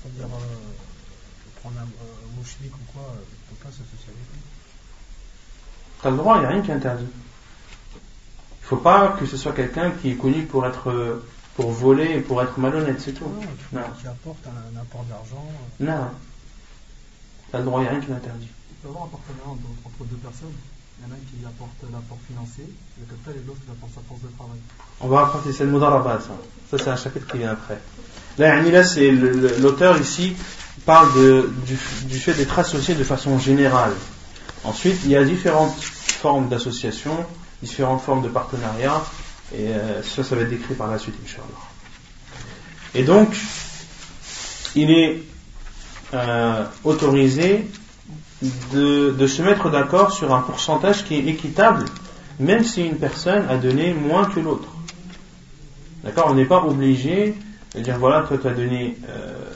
Speaker 3: C'est-à-dire, euh, prendre un, mouchlik ou quoi, euh, on ne peut pas s'associer avec lui.
Speaker 1: Tu as le droit, il n'y a rien qui est interdit. Il ne faut pas que ce soit quelqu'un qui est connu pour être pour voler et pour être malhonnête, c'est tout.
Speaker 3: Non, qui apporte un, un apport d'argent.
Speaker 1: Euh. Non. Tu as le droit, il n'y a rien qui l'interdit.
Speaker 2: Il peut y avoir un partenariat entre deux personnes. Il y en a un qui apporte l'apport financier, le capital, et l'autre qui apporte sa force de travail.
Speaker 1: On va raconter, c'est le Moudarabat, ça. Ça, c'est un chapitre qui vient après. Là, là c'est l'auteur ici parle de, du, du fait d'être associé de façon générale. Ensuite, il y a différentes formes d'association, différentes formes de partenariat, et euh, ça, ça va être décrit par la suite, Inch'Allah. Et donc, il est euh, autorisé de, se mettre d'accord sur un pourcentage qui est équitable, même si une personne a donné moins que l'autre. D'accord? On n'est pas obligé de dire voilà, toi tu as donné euh,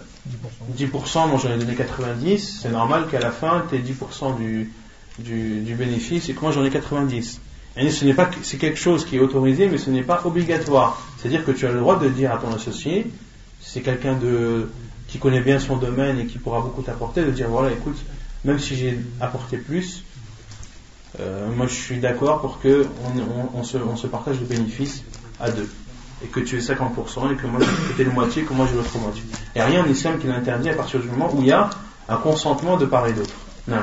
Speaker 1: 10%, moi j'en ai donné 90, c'est normal qu'à la fin tu aies 10% du, du, du, bénéfice et que moi j'en ai 90. Et ce n'est pas, c'est quelque chose qui est autorisé, mais ce n'est pas obligatoire. C'est-à-dire que tu as le droit de dire à ton associé, c'est quelqu'un de, qui connaît bien son domaine et qui pourra beaucoup t'apporter, de dire voilà, écoute, même si j'ai apporté plus, euh, moi je suis d'accord pour que on, se, partage le bénéfice à deux. Et que tu aies 50% et que moi j'ai le moitié, que moi j'ai l'autre moitié. A rien en islam qui l'interdit à partir du moment où il y a un consentement de part et d'autre. Non.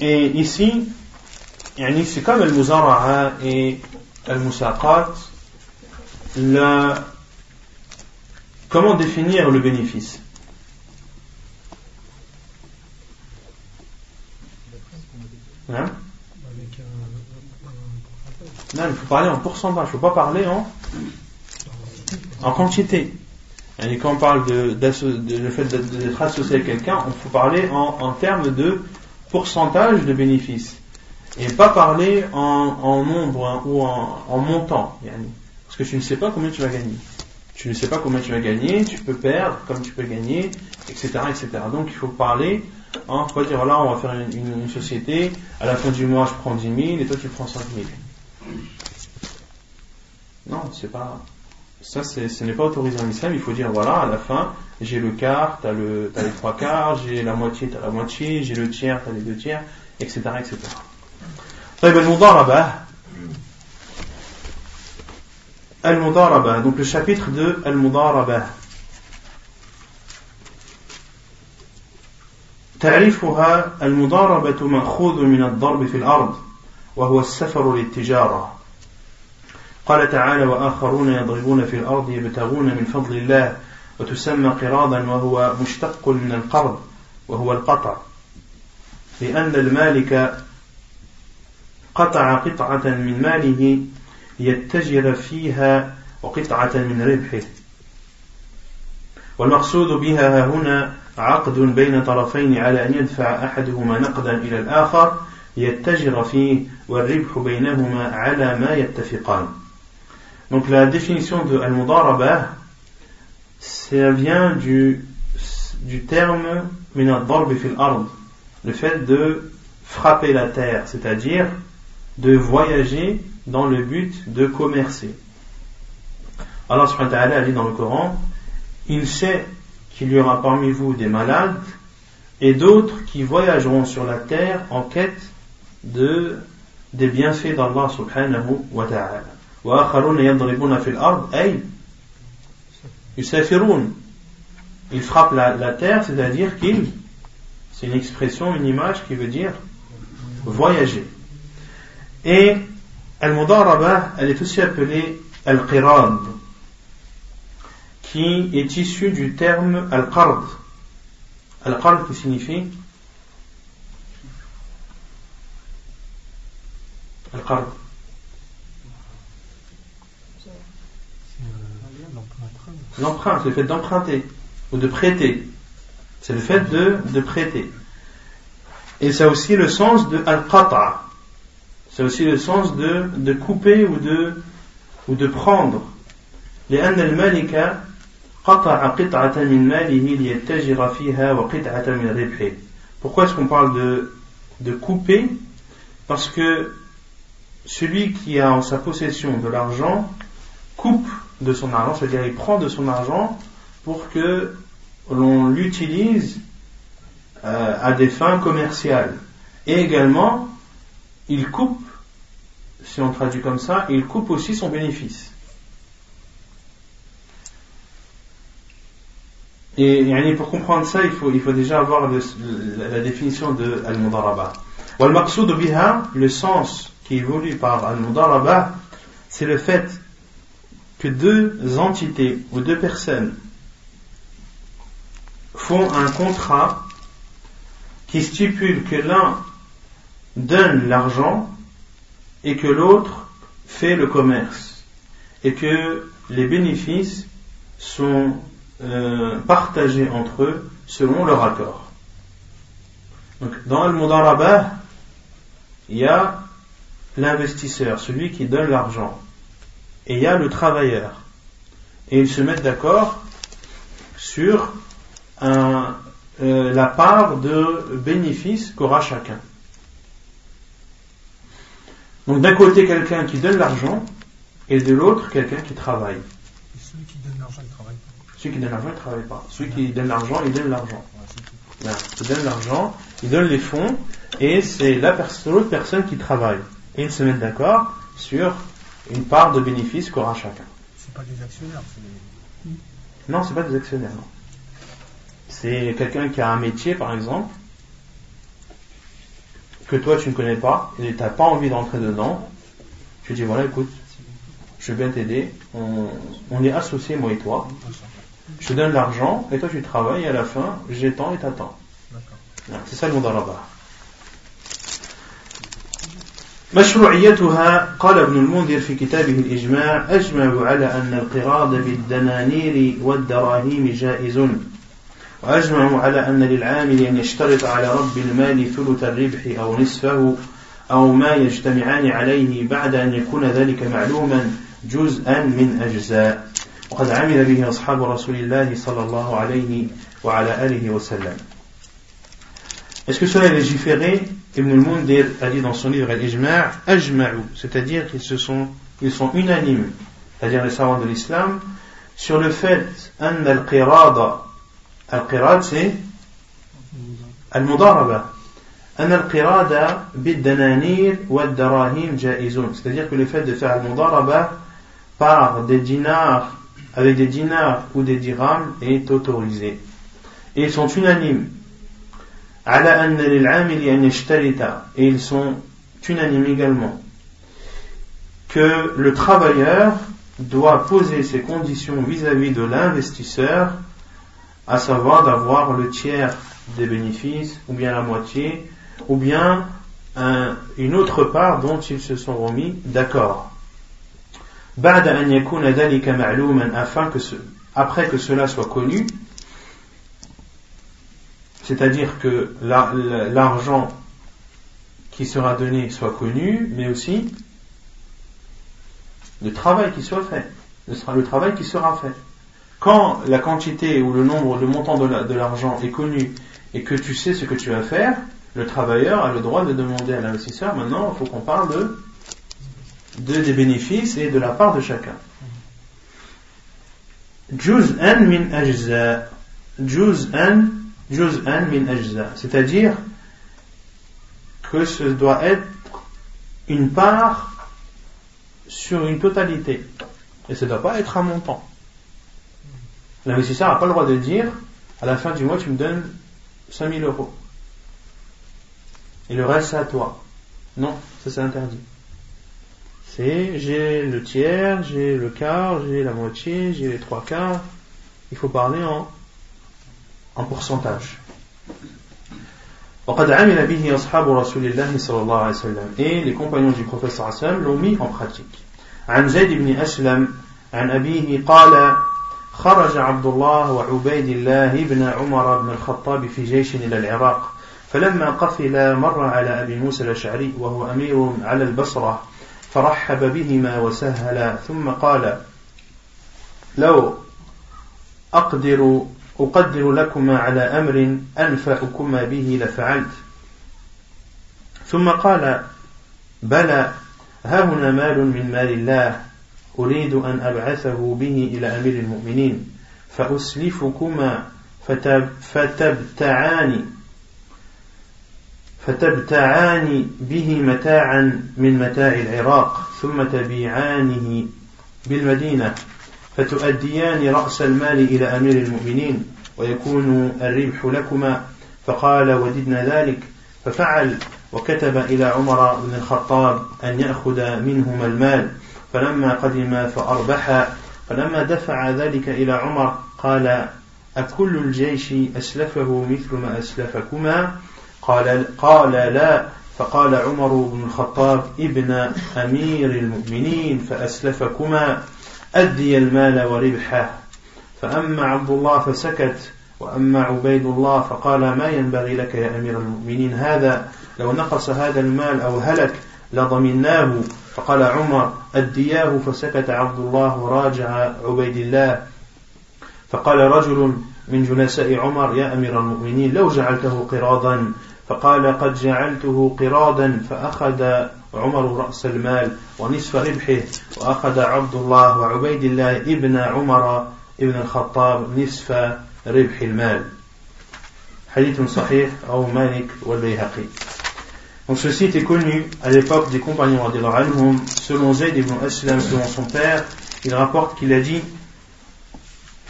Speaker 1: Et ici, c'est comme le muzara'a et le musaqat, comment définir le bénéfice? Hein? Non, il faut parler en pourcentage, il ne faut pas parler en, en quantité. Et quand on parle de, le fait d'être associé à quelqu'un, il faut parler en, termes de pourcentage de bénéfices et pas parler en, nombre hein, ou en, montant. Parce que tu ne sais pas combien tu vas gagner. Tu ne sais pas combien tu vas gagner, tu peux perdre comme tu peux gagner, etc. etc. Donc il faut parler, hein, faut dire là on va faire une, société, à la fin du mois je prends 10 000 et toi tu prends 5 000. Non, c'est pas. Ça, ce n'est pas autorisé en islam. Il faut dire voilà, à la fin, j'ai le quart, t'as le, as les trois quarts, j'ai la moitié, t'as la moitié, j'ai le tiers, t'as les deux tiers, etc., etc. طيب المضاربة المضاربة donc le chapitre de المضاربة تعريفها المضاربة مأخوذ من الضرب في الأرض وهو السفر للتجارة قال تعالى وآخرون يضربون في الأرض يبتغون من فضل الله وتسمى قراضا وهو مشتق من القرض وهو القطع لأن المالك قطع قطعة من ماله ليتجر فيها وقطعة من ربحه. والمقصود بها هنا عقد بين طرفين على أن يدفع أحدهما نقدا إلى الآخر ليتجر فيه والربح بينهما على ما يتفقان. Donc la définition de al-mudarabah, ça vient du, du terme fil ard, le fait de frapper la terre, c'est-à-dire de voyager dans le but de commercer. Allah subhanahu wa ta'ala dit dans le Coran, il sait qu'il y aura parmi vous des malades et d'autres qui voyageront sur la terre en quête de, des bienfaits d'Allah subhanahu wa ta'ala. Ils frappent la, la terre, c'est-à-dire qu'ils, c'est une expression, une image qui veut dire voyager. Et Al-Mudaraba, elle est aussi appelée Al-Qirad, qui est issu du terme Al-Qard. Al-Qard qui signifie Al-Qard. L'emprunt, c'est le fait d'emprunter ou de prêter. C'est le fait de, de prêter. Et ça a aussi le sens de al-qata. C'est aussi le sens de, de couper ou de, ou de prendre. لأن الملك قطع قطعة من ماله ليتجر فيها وقطعة من ربحه. Pourquoi est-ce qu'on parle de, de couper Parce que celui qui a en sa possession de l'argent coupe de son argent, c'est-à-dire il prend de son argent pour que l'on l'utilise euh, à des fins commerciales. Et également, il coupe, si on traduit comme ça, il coupe aussi son bénéfice. Et pour comprendre ça, il faut, déjà avoir la, définition de Al-Mudaraba. le sens qui évolue par Al-Mudaraba, c'est le fait deux entités ou deux personnes font un contrat qui stipule que l'un donne l'argent et que l'autre fait le commerce et que les bénéfices sont euh, partagés entre eux selon leur accord. Donc, dans le mudarabah, il y a l'investisseur, celui qui donne l'argent, et il y a le travailleur. Et ils se mettent d'accord sur un, euh, la part de bénéfices qu'aura chacun. Donc d'un côté quelqu'un qui donne l'argent et de l'autre quelqu'un qui travaille.
Speaker 3: Et celui qui donne l'argent, il travaille pas.
Speaker 1: Celui qui donne l'argent, il travaille pas. Celui qui donne l'argent, il donne l'argent. il donne l'argent, il donne les fonds et c'est l'autre personne qui travaille. Et ils se mettent d'accord sur une part de bénéfice qu'aura chacun.
Speaker 3: C'est pas des actionnaires, c'est des...
Speaker 1: Non, c'est pas des actionnaires, non. C'est quelqu'un qui a un métier, par exemple, que toi tu ne connais pas et tu n'as pas envie d'entrer dedans, tu dis voilà, écoute, je vais bien t'aider, on, est associés, moi et toi. Je te donne l'argent et toi tu travailles et à la fin, j'étends et t'attends. C'est ça le monde là-bas. مشروعيتها قال ابن المنذر في كتابه الإجماع أجمع على أن القراض بالدنانير والدراهم جائز. وأجمعوا على أن للعامل أن يشترط على رب المال ثلث الربح أو نصفه أو ما يجتمعان عليه بعد أن يكون ذلك معلوما جزءا من أجزاء. وقد عمل به أصحاب رسول الله صلى الله عليه وعلى آله وسلم. Est-ce que cela est légiféré? Ibn al-Mundir a dit dans son livre Al-Ijma' Ajma'u, c'est-à-dire qu'ils se sont, ils sont unanimes, c'est-à-dire les savants de l'islam, sur le fait An al-Qirada, al-Qirad c'est al-Mudaraba, An al-Qirada bid-dananir wa darahim jaizun, c'est-à-dire que le fait de faire al-Mudaraba par des dinars, avec des dinars ou des dirhams est autorisé. Et ils sont unanimes et ils sont unanimes également que le travailleur doit poser ses conditions vis-à-vis de l'investisseur, à savoir d'avoir le tiers des bénéfices, ou bien la moitié, ou bien une autre part dont ils se sont remis d'accord. afin que après que cela soit connu, c'est-à-dire que l'argent qui sera donné soit connu, mais aussi le travail qui soit fait, le travail qui sera fait. Quand la quantité ou le nombre, le montant de l'argent est connu et que tu sais ce que tu vas faire, le travailleur a le droit de demander à l'investisseur, maintenant il faut qu'on parle de, de, des bénéfices et de la part de chacun. Juz'an min ajza. C'est-à-dire que ce doit être une part sur une totalité. Et ça ne doit pas être un montant. L'investisseur n'a pas le droit de dire à la fin du mois tu me donnes 5000 euros. Et le reste c'est à toi. Non, ça c'est interdit. C'est j'ai le tiers, j'ai le quart, j'ai la moitié, j'ai les trois quarts. Il faut parler en, en pourcentage. وقد عمل به أصحاب رسول الله صلى الله عليه وسلم et les compagnons du عليه وسلم l'ont mis en pratique عن زيد بن أسلم عن أبيه قال خرج عبد الله وعبيد الله بن عمر بن الخطاب في جيش إلى العراق فلما قفل مر على أبي موسى الأشعري وهو أمير على البصرة فرحب بهما وسهل ثم قال لو أقدر أقدر لكما على أمر أنفعكما به لفعلت. ثم قال بلى ها هنا مال من مال الله أريد أن أبعثه به إلى أمير المؤمنين فأسلفكما فتبتعان فتبتعان به متاعا من متاع العراق ثم تبيعانه بالمدينة. فتؤديان رأس المال إلى أمير المؤمنين ويكون الربح لكما. فقال وددنا ذلك. ففعل وكتب إلى عمر بن الخطاب أن يأخذ منهما المال. فلما قدم فأربح. فلما دفع ذلك إلى عمر قال أكل الجيش أسلفه مثل ما أسلفكما؟ قال, قال لا. فقال عمر بن الخطاب ابن أمير المؤمنين فأسلفكما. أدي المال وربحه. فأما عبد الله فسكت وأما عبيد الله فقال ما ينبغي لك يا أمير المؤمنين؟ هذا لو نقص هذا المال أو هلك لضمناه. فقال عمر أدياه فسكت عبد الله وراجع عبيد الله. فقال رجل من جلساء عمر يا أمير المؤمنين لو جعلته قراضا. فقال قد جعلته قراضا فأخذ عمر رأس المال ونصف ربحه وأخذ عبد الله وعبيد الله ابن عمر ابن الخطاب نصف ربح المال حديث صحيح أو مالك والبيهقي Donc ce site est connu à l'époque des compagnons anhum, selon Zayd ibn Aslam, selon son père, il rapporte qu'il a dit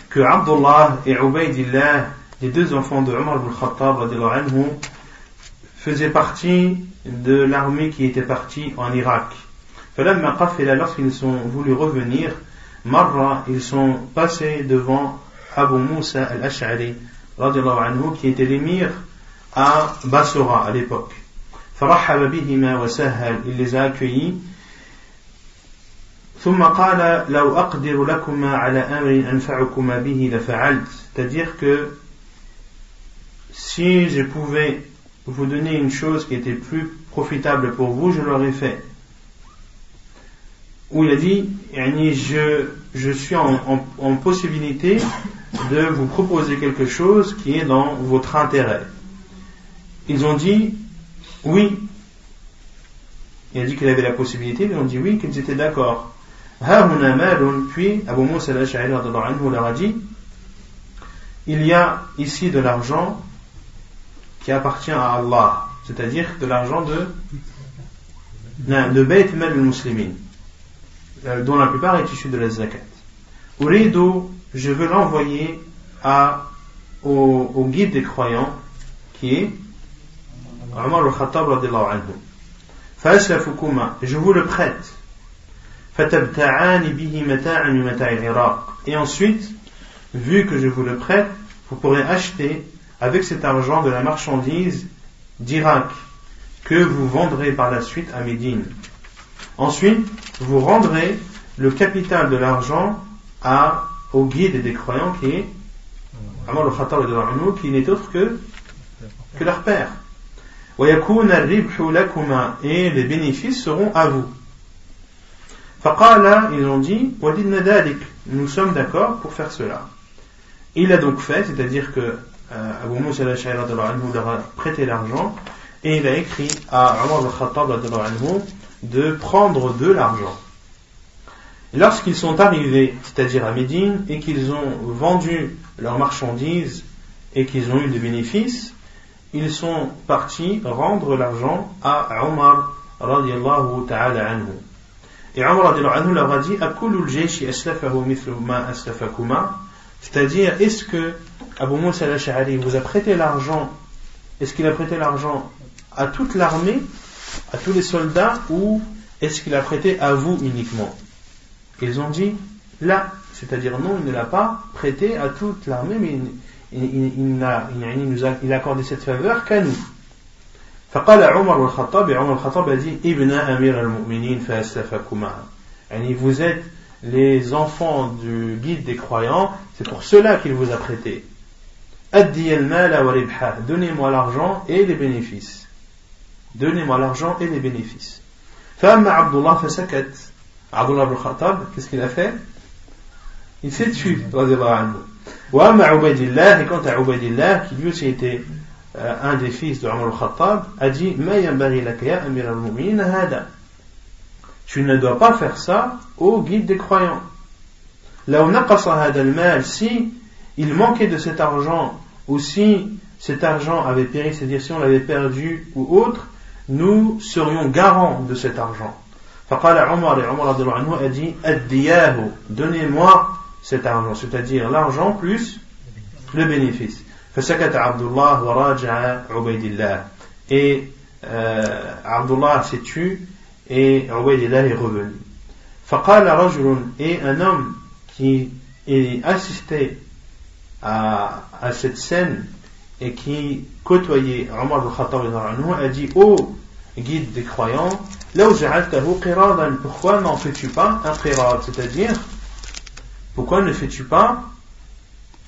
Speaker 1: que Abdullah et Ubaidillah, les deux enfants de Omar ibn Khattab anhum, faisait partie de l'armée qui était partie en Irak. Lorsqu'ils sont voulu revenir, Marra, ils sont passés devant Abu Musa al-Ash'ari, qui était l'émir à Basora à l'époque. Il les a accueillis. C'est-à-dire que si je pouvais vous donner une chose qui était plus profitable pour vous, je l'aurais fait. Ou il a dit, je, je suis en, en possibilité de vous proposer quelque chose qui est dans votre intérêt. Ils ont dit oui. Il a dit qu'il avait la possibilité, ils ont dit oui, qu'ils étaient d'accord. Puis Abu Musa al-Ash'ari leur a dit il y a ici de l'argent qui appartient à Allah, c'est-à-dire de l'argent de de Bayt Mal al-Muslimin, euh, dont la plupart est issu de la zakat. Uridu, je veux l'envoyer à, au, au, guide des croyants, qui est Omar al-Khattab radiallahu anhu. فأسلفكما, je vous le prête. فَتَبْتَعَانِ bihi مَتَاعًا مَتَاعِ الْعِرَاقِ Et ensuite, vu que je vous le prête, vous pourrez acheter avec cet argent de la marchandise d'Irak que vous vendrez par la suite à Médine. Ensuite, vous rendrez le capital de l'argent au guide des croyants qui est Amar al-Khattab qui n'est autre que, que leur père. Et les bénéfices seront à vous. Faqala, ils ont dit, nous sommes d'accord pour faire cela. Il a donc fait, c'est-à-dire que euh, Abu Musa al-Ash'ari leur a prêté l'argent et il a écrit à Omar al-Khattab de prendre de l'argent. Lorsqu'ils sont arrivés, c'est-à-dire à Médine, et qu'ils ont vendu leurs marchandises et qu'ils ont eu des bénéfices, ils sont partis rendre l'argent à Omar radiallahu ta'ala anhu. Et Omar radiallahu anhu leur a dit C'est-à-dire, est-ce que Abu Musa al-Ash'ari vous a prêté l'argent Est-ce qu'il a prêté l'argent à toute l'armée, à tous les soldats, ou est-ce qu'il a prêté à vous uniquement Ils ont dit là, c'est-à-dire non, il ne l'a pas prêté à toute l'armée, mais il, a, nous a, il a accordé cette faveur qu'à nous. فقال عمر الخطاب عمر الخطاب a dit ابن أمير المؤمنين فأسلفكما يعني vous êtes les enfants du guide des croyants c'est pour cela qu'il vous a prêté Donnez-moi l'argent et les bénéfices. Donnez-moi l'argent et les bénéfices. Fama Abdullah fasakat. Abdullah ibn Khattab, qu'est-ce qu'il a fait? Il s'est tué, Wa amma Ubaidillah, et quant à Ubaidillah, qui lui aussi était euh, un des fils de Omar al-Khattab, a dit amir. Tu ne dois pas faire ça au guide des croyants. Là, on a hada Mal, si il manquait de cet argent ou si cet argent avait péri, c'est-à-dire si on l'avait perdu ou autre, nous serions garants de cet argent. فقال عمر عمر رضي الله عنه a dit أدياه donnez-moi cet argent, c'est-à-dire l'argent plus le bénéfice. فسكت عبد الله وراجع عبيد الله et euh, Abdullah s'est tué et Ubaidillah est revenu. فقال رجل et un homme qui est assisté à, cette scène et qui côtoyait Omar al-Khattab a dit oh guide des croyants pourquoi n'en fais-tu pas un qirad? C'est-à-dire pourquoi ne fais-tu pas,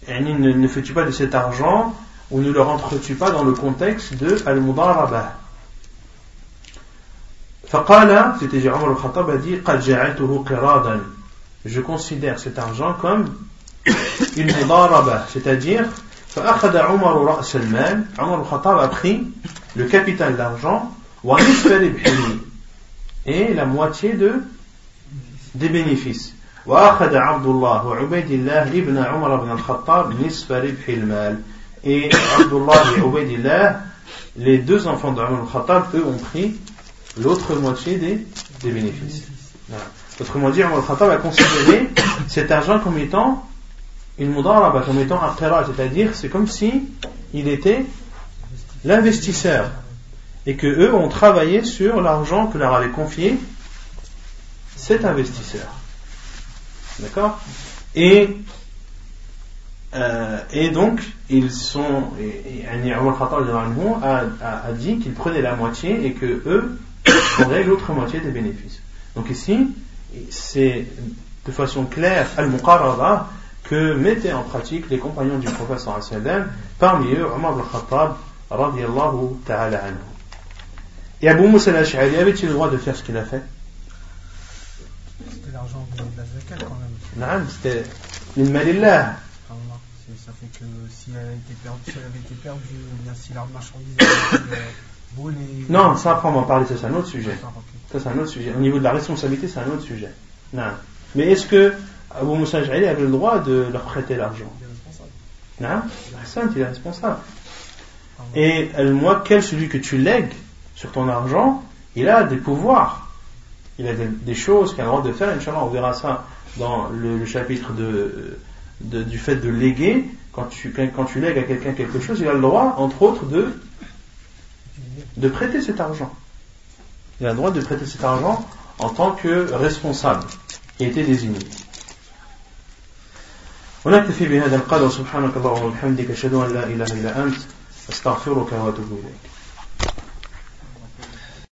Speaker 1: ne, ne fais-tu pas de cet argent ou ne le rentres-tu pas dans le contexte de Al-Mudarabah Faqala, c'était Jérôme al-Khattab a dit Je considère cet argent comme une mudarabah, c'est-à-dire فأخذ عمر رأس المال عمر الخطاب a pris le capital d'argent et la moitié de, des bénéfices وأخذ عبد الله وعبيد الله ابن عمر بن الخطاب نصف ربح المال et Abdullah et Ubaidillah les deux enfants d'Omar al-Khattab eux ont pris l'autre moitié des, des bénéfices voilà. autrement dit Omar al-Khattab a considéré cet argent comme étant une mudaraba comme étant un c'est-à-dire c'est comme si il était l'investisseur et que eux ont travaillé sur l'argent que leur avait confié cet investisseur D'accord? Et, euh, et donc, ils sont. Et, et a, a, a dit qu'ils prenaient la moitié et que eux prendraient l'autre moitié des bénéfices. Donc ici, c'est de façon claire, al-muqarraba, que mettaient en pratique les compagnons du prophète sallam, parmi eux Omar al-Khattab radiallahu ta'ala anhu. Et Abu Moussa al-Ash'ari avait-il le droit de faire ce qu'il a fait?
Speaker 3: C'était l'argent de, la zakat quand même.
Speaker 1: Non, c'était l'immalillah.
Speaker 3: Ça fait que si elle, était perdue, si elle avait été perdue, ou bien si la marchandise avait été euh, volée.
Speaker 1: Non, ça après on va en parler, c'est un autre sujet. Ça c'est un autre sujet. Au niveau de la responsabilité, c'est un autre sujet. Non. Mais est-ce que Abu Moussa al-Ash'ari avait le droit de leur prêter l'argent
Speaker 3: Il est responsable.
Speaker 1: Non, il est responsable. Et moi, quel celui que tu lègues sur ton argent, il a des pouvoirs. Il a des, choses qu'il a le droit de faire. Inch'Allah, on verra ça dans le, chapitre de, du fait de léguer. Quand tu, quand tu lègues à quelqu'un quelque chose, il a le droit, entre autres, de, de prêter cet argent. Il a le droit de prêter cet argent en tant que responsable qui a été désigné. ونكتفي بهذا القدر سبحانك اللهم وبحمدك أشهد أن لا إله إلا أنت أستغفرك وأتوب إليك.